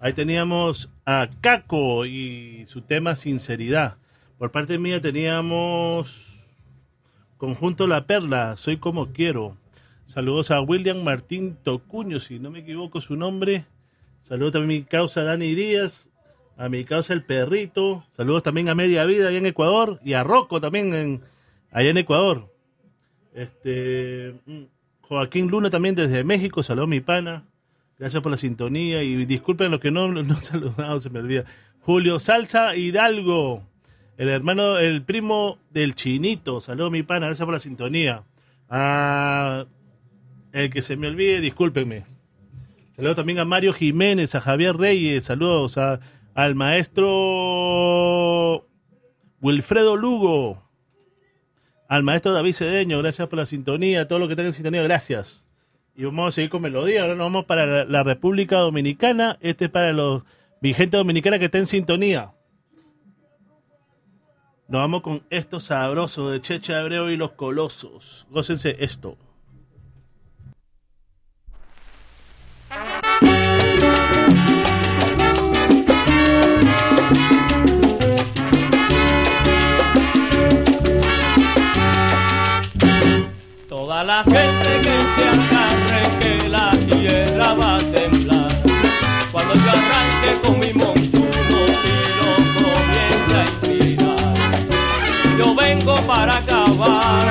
Ahí teníamos a Caco y su tema Sinceridad. Por parte mía teníamos Conjunto La Perla, Soy como quiero. Saludos a William Martín Tocuño, si no me equivoco su nombre. Saludos también a mi causa Dani Díaz, a mi causa El Perrito. Saludos también a Media Vida allá en Ecuador y a Rocco también en, allá en Ecuador. Este mm, Joaquín Luna también desde México, saludos mi pana. Gracias por la sintonía y disculpen los que no, no han saludado, se me olvida. Julio Salsa Hidalgo, el hermano, el primo del Chinito, saludos mi pana, gracias por la sintonía. A el que se me olvide, discúlpenme. Saludos también a Mario Jiménez, a Javier Reyes, saludos a, al maestro Wilfredo Lugo, al maestro David Cedeño, gracias por la sintonía, a todos los que están en sintonía, gracias. Y vamos a seguir con melodía. Ahora nos vamos para la, República Dominicana. Este es para los mi gente dominicana que está en sintonía. Nos vamos con esto sabroso de Checha Hebreo y los Colosos. Gócense esto. Toda la gente que se para acabar,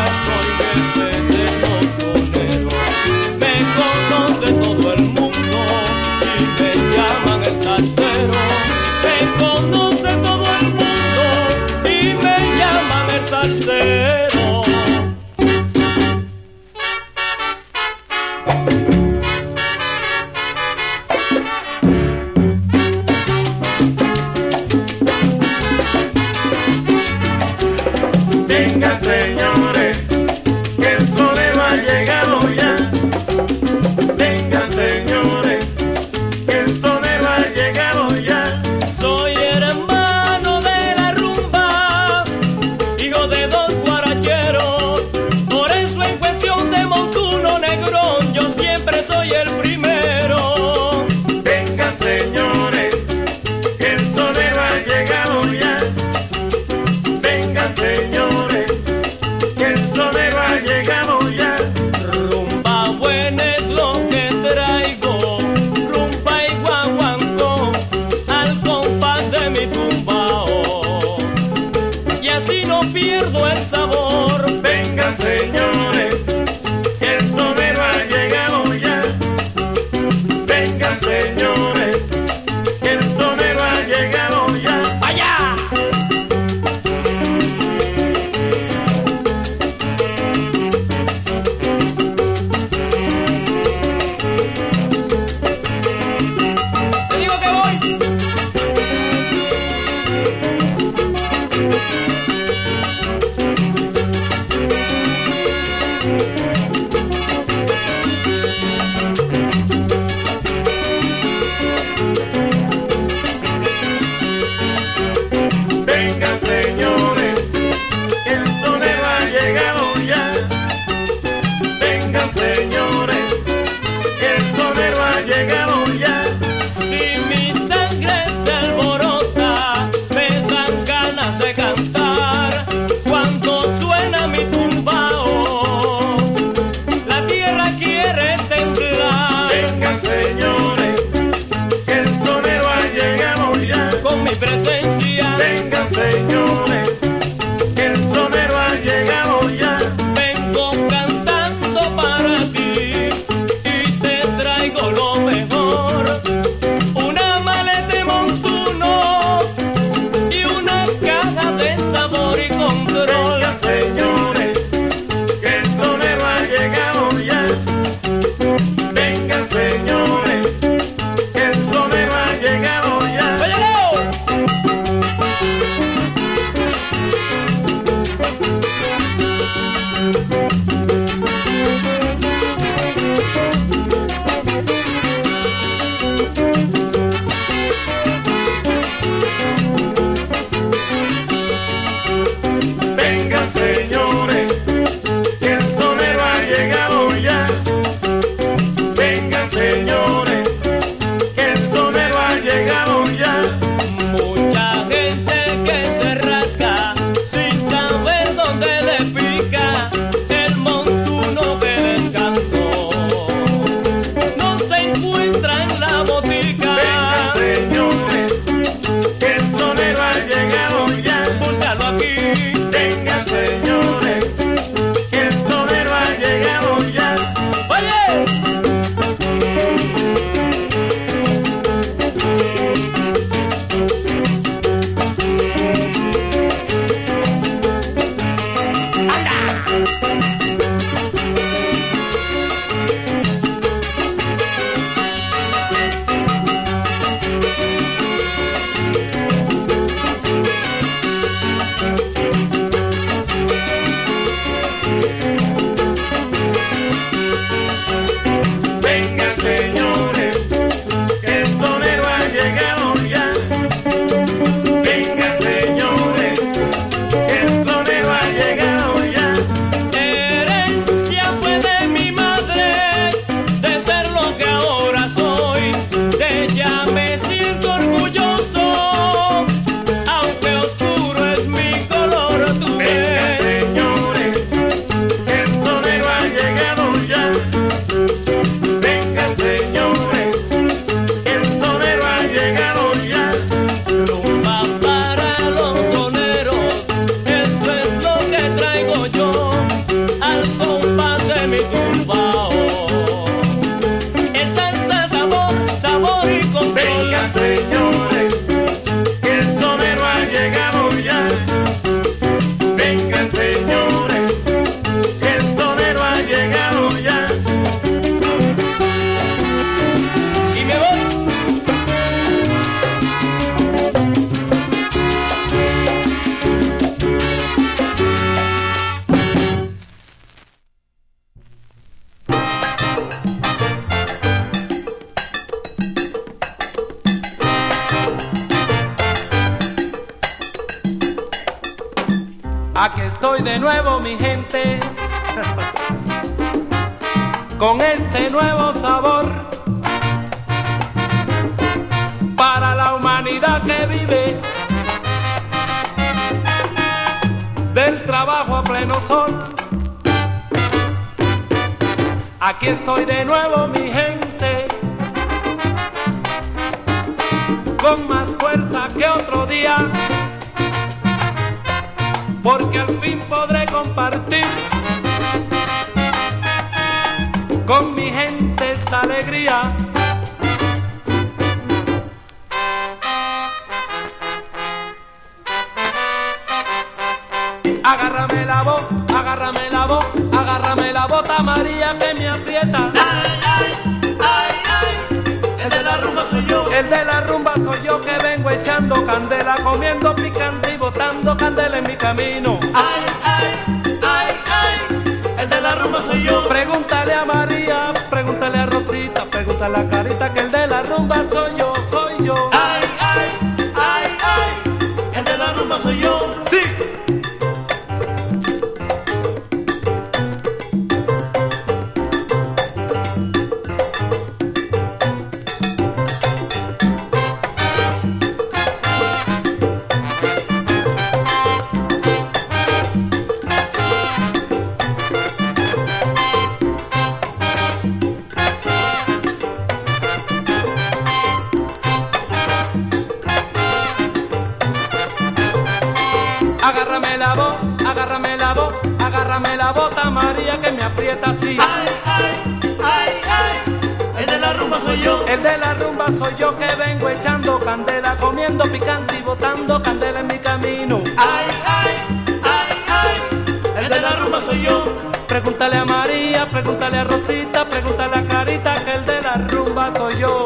Agárrame la voz, agárrame la voz, agárrame la bota María que me aprieta así. Ay, ay, ay, ay, el de la rumba soy yo. El de la rumba soy yo que vengo echando candela, comiendo picante y botando candela en mi camino. Ay, ay, ay, ay, el de la rumba soy yo. Pregúntale a María, pregúntale a Rosita, pregúntale a Carita que el de la rumba soy yo.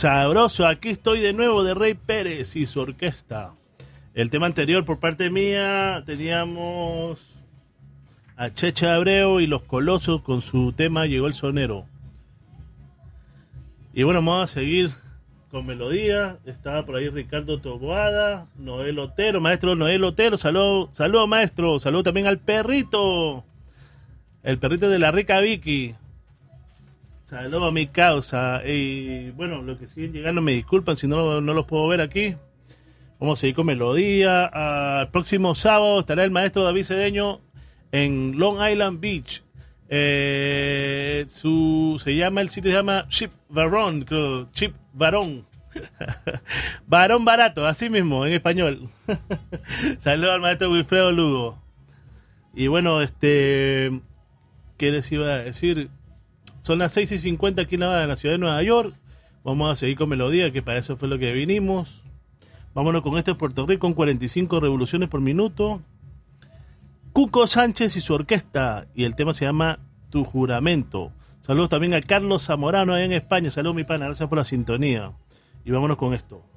Sabroso, aquí estoy de nuevo de Rey Pérez y su orquesta. El tema anterior por parte mía teníamos a Checha Abreu y los Colosos con su tema Llegó el Sonero. Y bueno, vamos a seguir con melodía. Estaba por ahí Ricardo Toboada, Noel Otero, maestro Noel Otero. Saludo, saludo maestro. Saludo también al perrito. El perrito de la rica Vicky. Saludos a mi causa. Y bueno, los que siguen llegando me disculpan si no, no los puedo ver aquí. Vamos a seguir con melodía. Al próximo sábado estará el maestro David Cedeño en Long Island Beach. Eh, su, se llama, el sitio se llama Chip Barón, Chip Barón. Varón barato, así mismo, en español. Saludos al maestro Wilfredo Lugo. Y bueno, este, ¿qué les iba a decir? Son las 6 y 50 aquí en la, en la ciudad de Nueva York. Vamos a seguir con melodía, que para eso fue lo que vinimos. Vámonos con este Puerto Rico con 45 revoluciones por minuto. Cuco Sánchez y su orquesta. Y el tema se llama Tu Juramento. Saludos también a Carlos Zamorano allá en España. Saludos, mi pana. Gracias por la sintonía. Y vámonos con esto.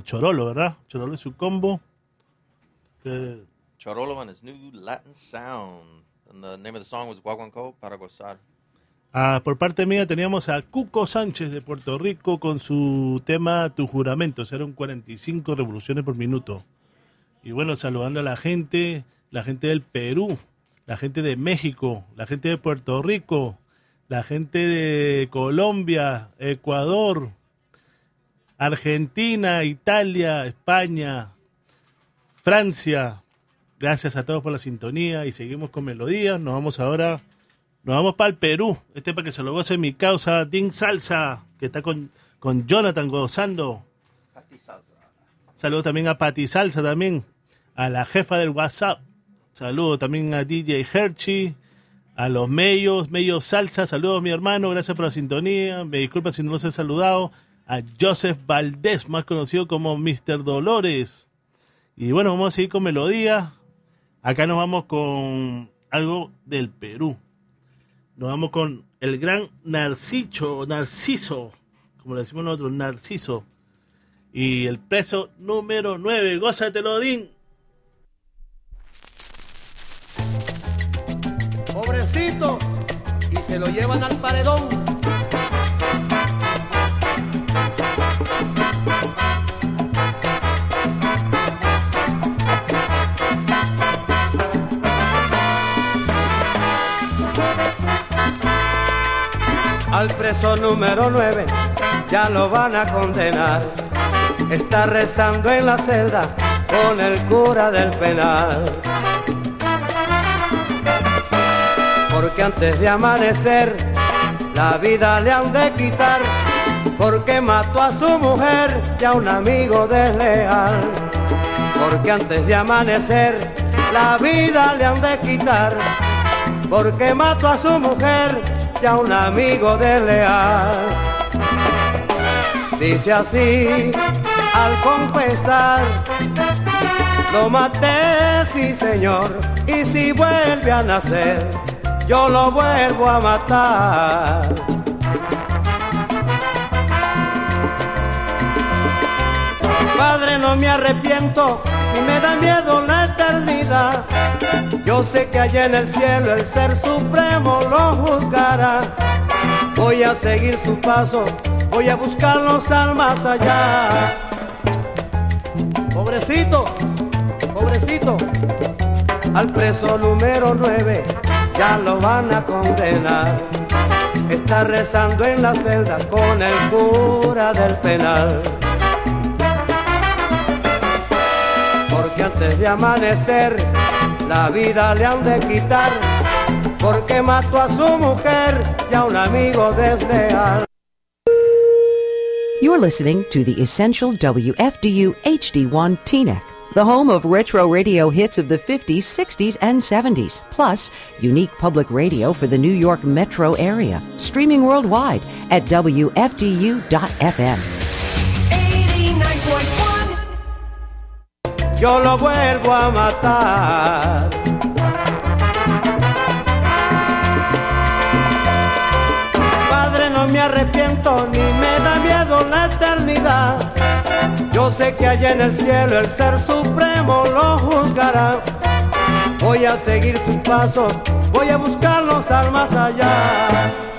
A Chorolo, ¿verdad? Chorolo y su combo. Que- Chorolo and his new Latin sound. And the name of the song was Guaguancó para gozar. Ah, por parte mía teníamos a Cuco Sánchez de Puerto Rico con su tema Tu juramento. Eran 45 revoluciones por minuto. Y bueno, saludando a la gente, la gente del Perú, la gente de México, la gente de Puerto Rico, la gente de Colombia, Ecuador, Argentina, Italia, España, Francia. Gracias a todos por la sintonía y seguimos con melodías. Nos vamos ahora, nos vamos para el Perú. Este para que se lo goce mi causa, Ding Salsa, que está con, con Jonathan gozando. Saludos también a Pati Salsa también, a la jefa del WhatsApp. Saludos también a DJ Hershey, a los Mellos, Mellos Salsa. Saludos mi hermano, gracias por la sintonía. Me disculpa si no los he saludado. A Joseph Valdés, más conocido como Mr. Dolores. Y bueno, vamos a seguir con melodía. Acá nos vamos con algo del Perú. Nos vamos con el gran Narciso, Narciso, como le decimos nosotros, Narciso. Y el preso número 9, gózatelo, Din. Pobrecito, y se lo llevan al paredón. Al preso número 9 ya lo van a condenar. Está rezando en la celda con el cura del penal. porque antes de amanecer la vida le han de quitar, porque mató a su mujer y a un amigo desleal, porque antes de amanecer la vida le han de quitar, porque mató a su mujer y a un amigo desleal. Dice así al confesar, lo maté, sí señor, y si vuelve a nacer, yo lo vuelvo a matar. Padre, no me arrepiento y me da miedo la eternidad. Yo sé que allá en el cielo el Ser Supremo lo juzgará. Voy a seguir su paso, voy a buscar los almas allá. Pobrecito, pobrecito, al preso número 9 ya lo van a condenar. Está rezando en la celda con el cura del penal. Porque antes de amanecer la vida le han de quitar. Porque mató a su mujer y a un amigo desleal. You're listening to the Essential WFDU HD1 TNEC, the home of retro radio hits of the 50s, 60s, and 70s, plus unique public radio for the New York metro area, streaming worldwide at WFDU.FM. Yo lo vuelvo a matar. Padre, no me arrepiento ni me da miedo la eternidad. Yo sé que allá en el cielo el Ser Supremo lo juzgará. Voy a seguir sus pasos, voy a buscar los almas allá.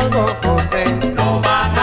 Algo José. Lo van a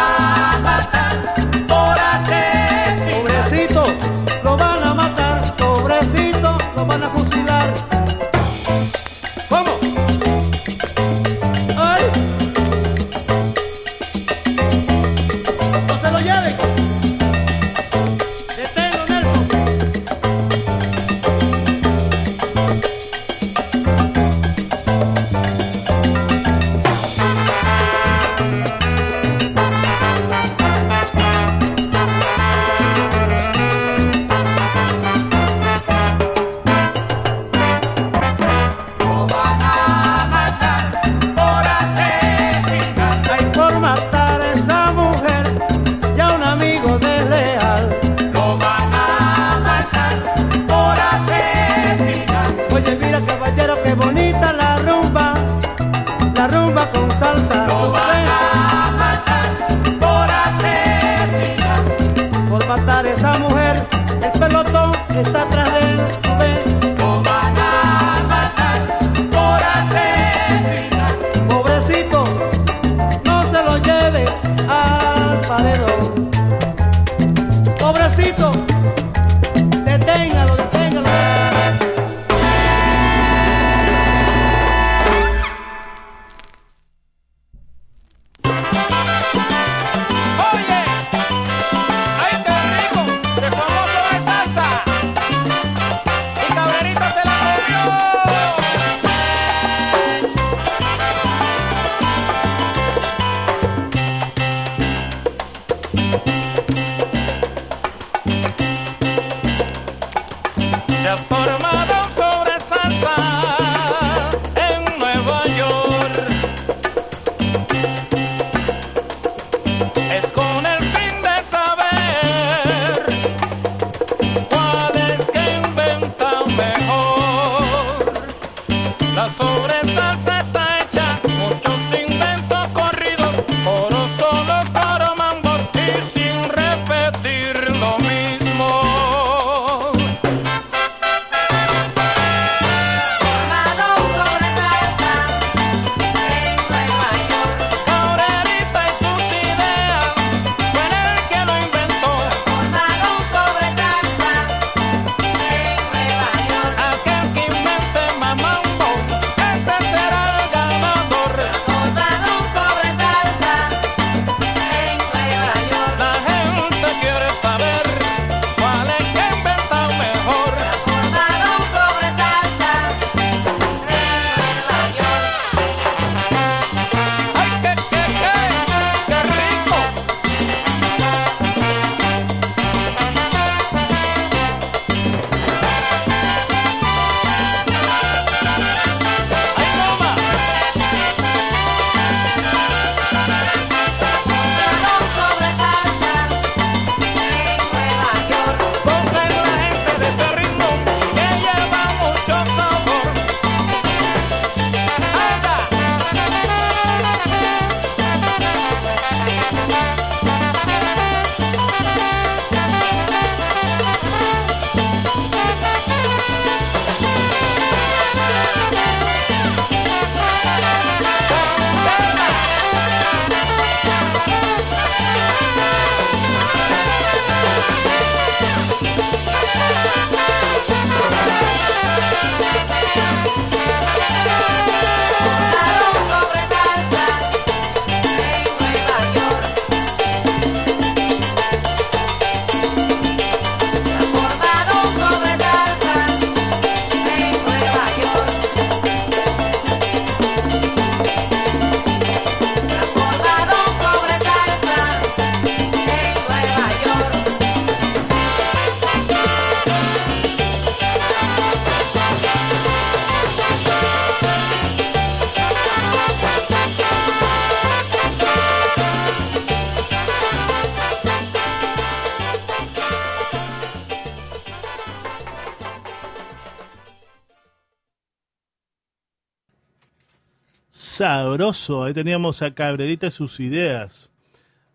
Ahí teníamos a Cabrerita sus ideas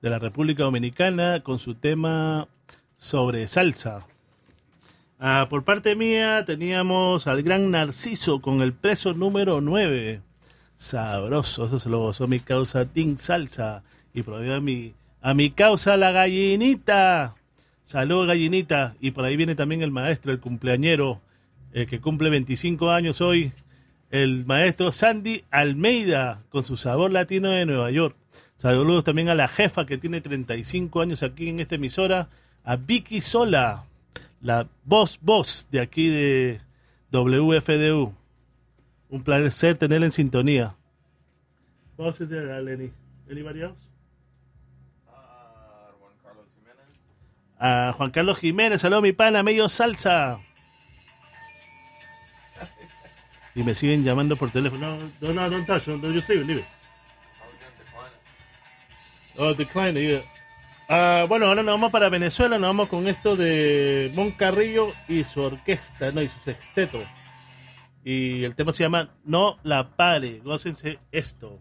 de la República Dominicana con su tema sobre salsa. Ah, por parte mía teníamos al gran Narciso con el preso número 9. Sabroso, eso se lo gozó mi causa Ting Salsa. Y por ahí a mi, a mi causa la gallinita. Salud gallinita. Y por ahí viene también el maestro, el cumpleañero, eh, que cumple 25 años hoy. El maestro Sandy Almeida con su sabor latino de Nueva York. Saludos también a la jefa que tiene 35 años aquí en esta emisora. A Vicky Sola, la voz voz de aquí de WFDU. Un placer tenerla en sintonía. What is there, uh, Lenny? Anybody else? A Juan Carlos Jiménez, saludos mi pana, medio salsa. Y me siguen llamando por teléfono. No, no, don't touch, don't, don't just leave it. Oh, decline, yeah. Ah, bueno, ahora nos vamos para Venezuela, nos vamos con esto de Mon Carrillo y su orquesta, no, y su sexteto. Y el tema se llama No la pare, gócense esto.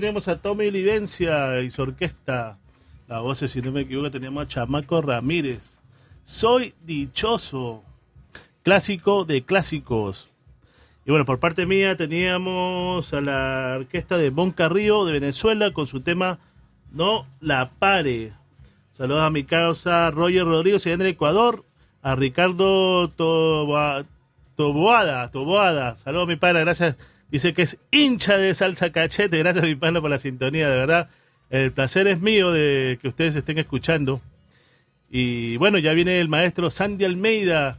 Teníamos a Tommy Livencia y su orquesta. La voz, si no me equivoco, teníamos a Chamaco Ramírez. Soy dichoso. Clásico de clásicos. Y bueno, por parte mía teníamos a la orquesta de Bon Carrillo de Venezuela con su tema No la pare. Saludos a mi causa Roger Rodríguez y en Ecuador. A Ricardo Toboada, Toboada. Saludos mi pana, gracias. Dice que es hincha de salsa cachete. Gracias mi pana por la sintonía, de verdad. El placer es mío de que ustedes estén escuchando. Y bueno, ya viene el maestro Sandy Almeida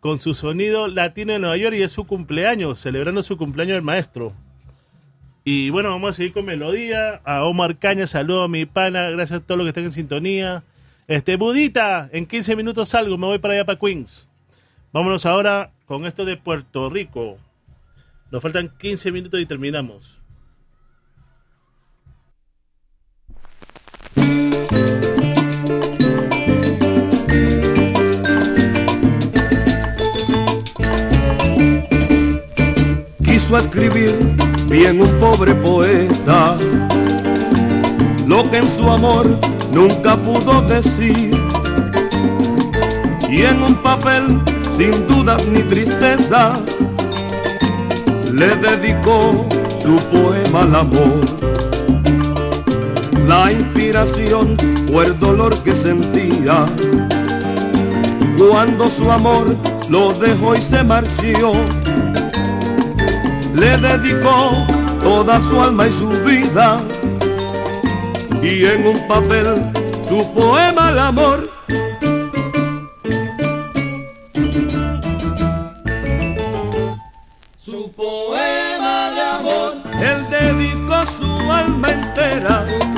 con su sonido latino de Nueva York y es su cumpleaños, celebrando su cumpleaños del maestro. Y bueno, vamos a seguir con melodía. A Omar Caña, saludo a mi pana, gracias a todos los que están en sintonía. Este, Budita, en 15 minutos salgo, me voy para allá para Queens. Vámonos ahora con esto de Puerto Rico. Nos faltan 15 minutos y terminamos. quiso escribir bien un pobre poeta lo que en su amor nunca pudo decir y en un papel sin dudas ni tristeza le dedicó su poema al amor la inspiración fue el dolor que sentía cuando su amor lo dejó y se marchó le dedicó toda su alma y su vida y en un papel su poema al amor. Alma entera.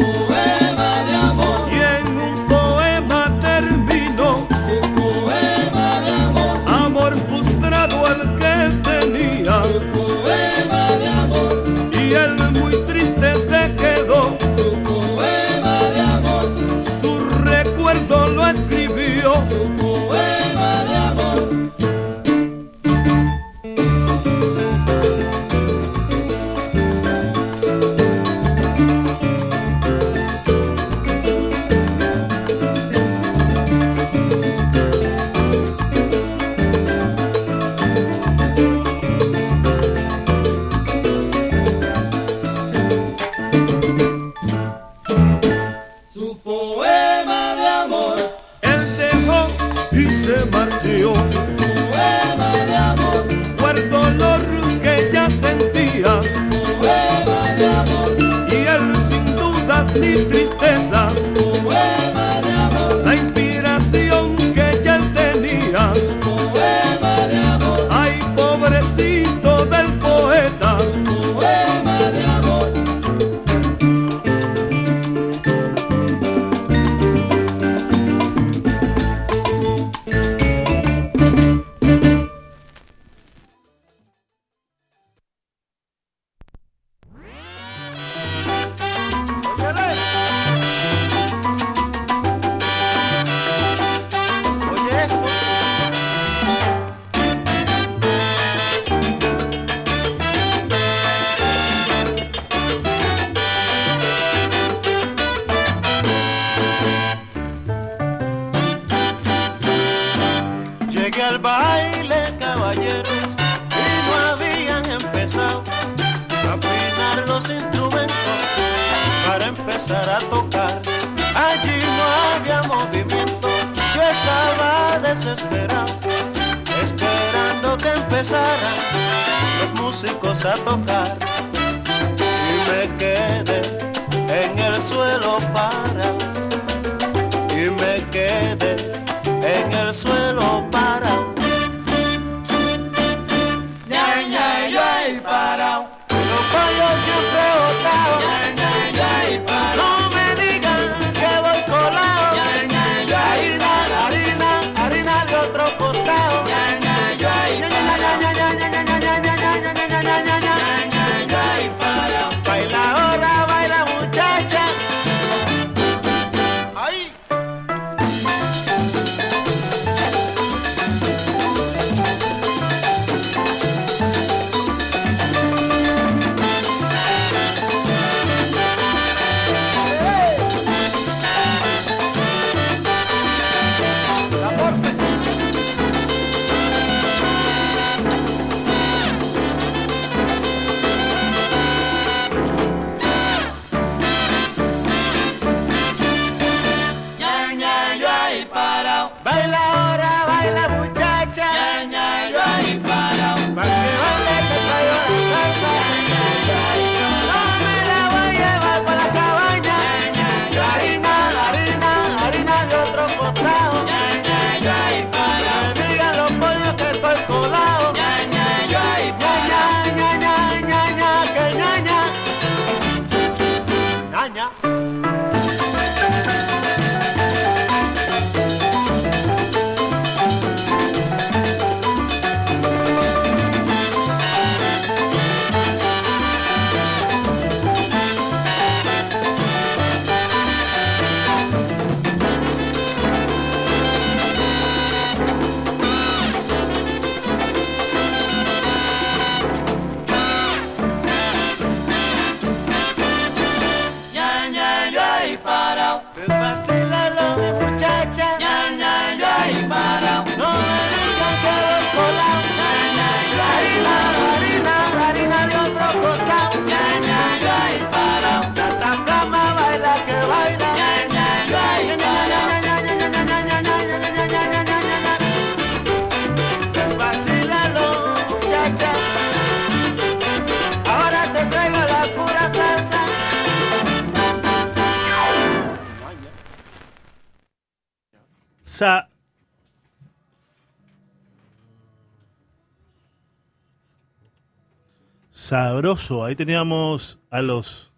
sabroso. Ahí teníamos a los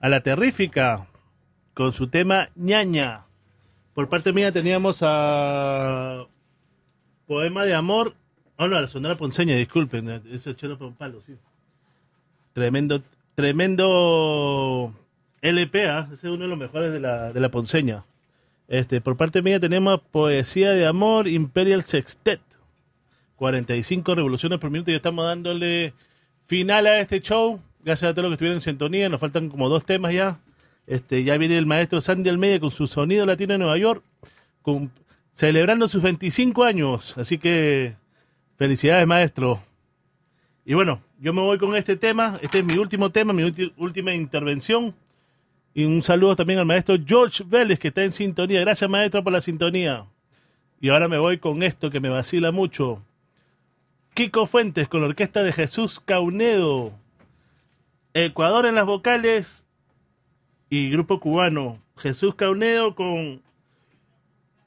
a la terrífica con su tema ñaña. Por parte mía teníamos a Poema de amor. Oh, no, la Sonora Ponceña, disculpen, eh, eso es chelo por un palo, sí. Tremendo tremendo LPA, ah, ese es uno de los mejores de la, de la Ponceña. Este, por parte mía tenemos Poesía de Amor, Imperial Sextet. 45 revoluciones por minuto y estamos dándole final a este show. Gracias a todos los que estuvieron en sintonía. Nos faltan como dos temas ya. Este, ya viene el maestro Sandy Almeida con su sonido latino de Nueva York, celebrando sus 25 años. Así que felicidades, maestro. Y bueno, yo me voy con este tema. Este es mi último tema, mi última intervención. Y un saludo también al maestro George Vélez, que está en sintonía. Gracias, maestro, por la sintonía. Y ahora me voy con esto que me vacila mucho. Kiko Fuentes con la orquesta de Jesús Caunedo. Ecuador en las vocales y grupo cubano. Jesús Caunedo con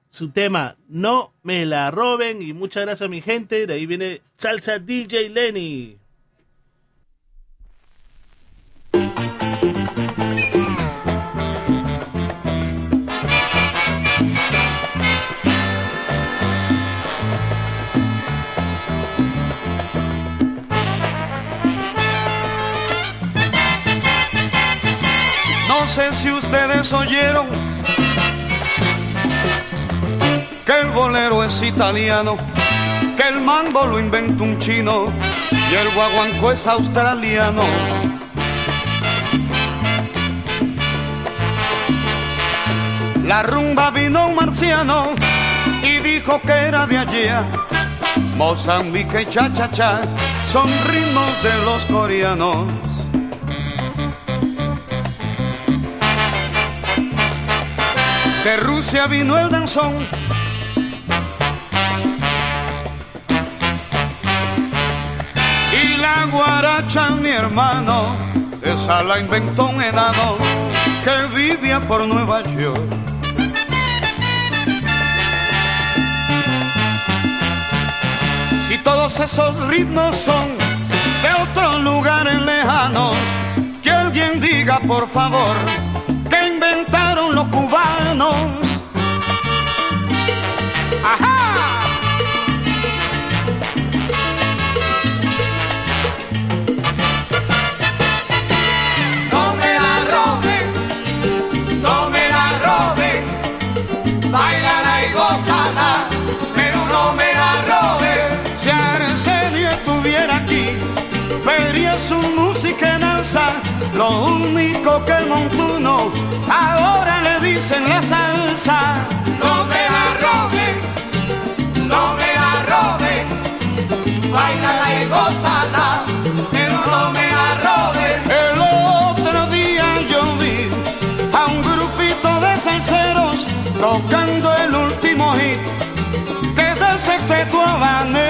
su tema No me la roben. Y muchas gracias a mi gente. De ahí viene Salsa DJ Lenny. Sé si ustedes oyeron que el bolero es italiano, que el mambo lo inventó un chino y el guaguancó es australiano. La rumba vino un marciano y dijo que era de allá. Mozambique y cha-cha-cha son ritmos de los coreanos. De Rusia vino el danzón. Y la guaracha, mi hermano, esa la inventó un enano que vivía por Nueva York. Si todos esos ritmos son de otros lugares lejanos, que alguien diga por favor que inventaron los cubanos. ¡Ajá! Lo único que el montuno ahora le dicen la salsa. No me la roben, no me la roben, bailala y gózala, pero no me la roben. El otro día yo vi a un grupito de salseros tocando el último hit que es del sexteto habanero.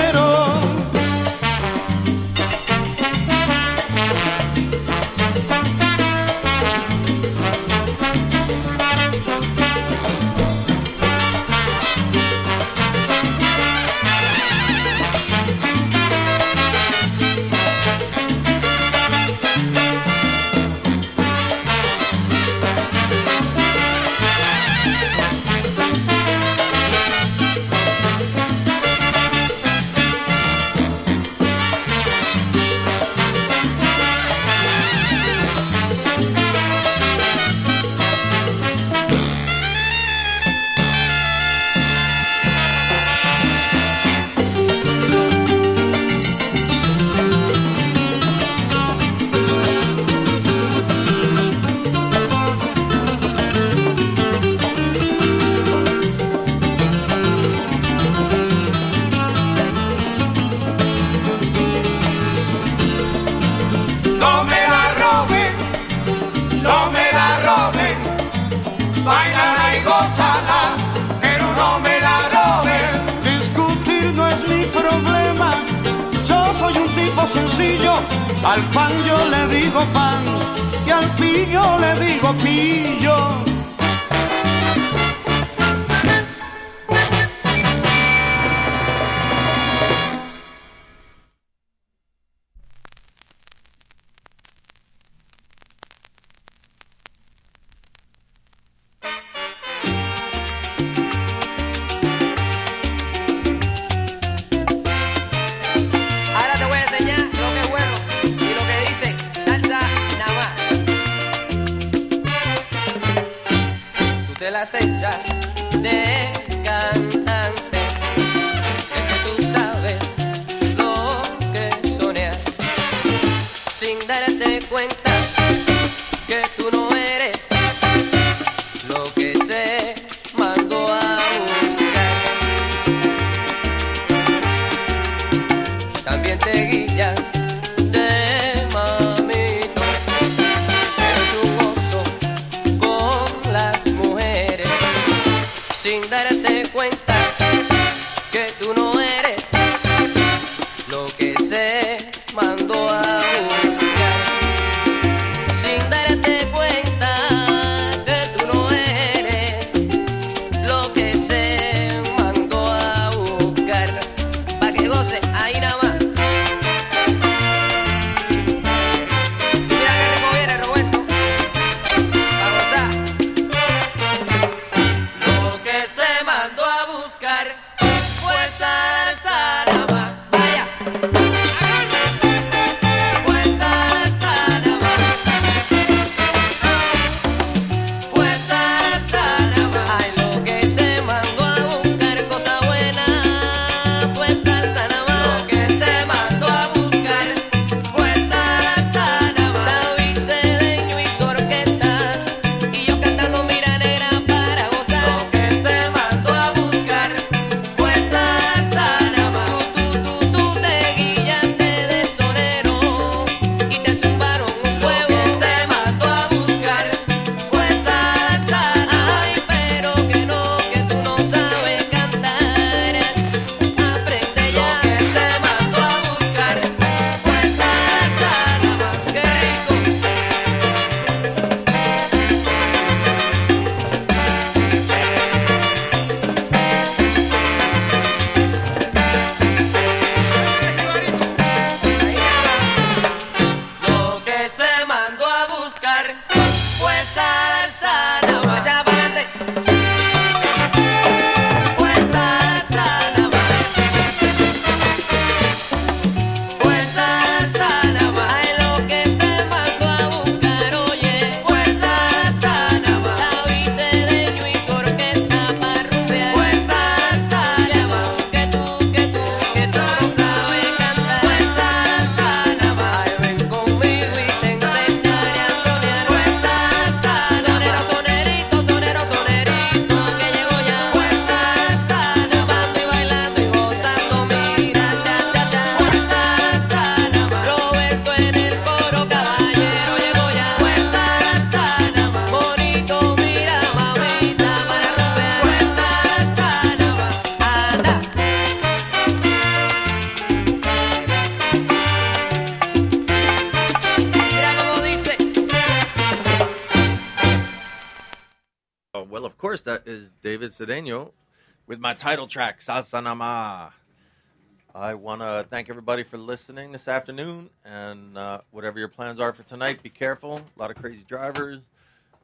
Al pan yo le digo pan y al pillo le digo pillo. Track, Salsa Nama. I want to thank everybody for listening this afternoon, and uh, whatever your plans are for tonight, be careful. A lot of crazy drivers.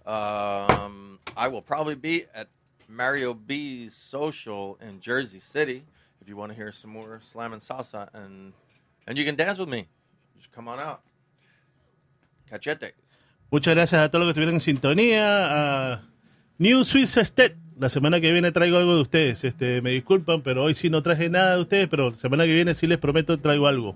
Um, I will probably be at Mario B's social in Jersey City. If you want to hear some more slam and salsa, and and you can dance with me, just come on out. Cachete. Muchas gracias a todos los que estuvieron en sintonía. A New Swiss Estate. La semana que viene traigo algo de ustedes. Este, me disculpan, pero hoy sí no traje nada de ustedes, pero la semana que viene sí les prometo traigo algo.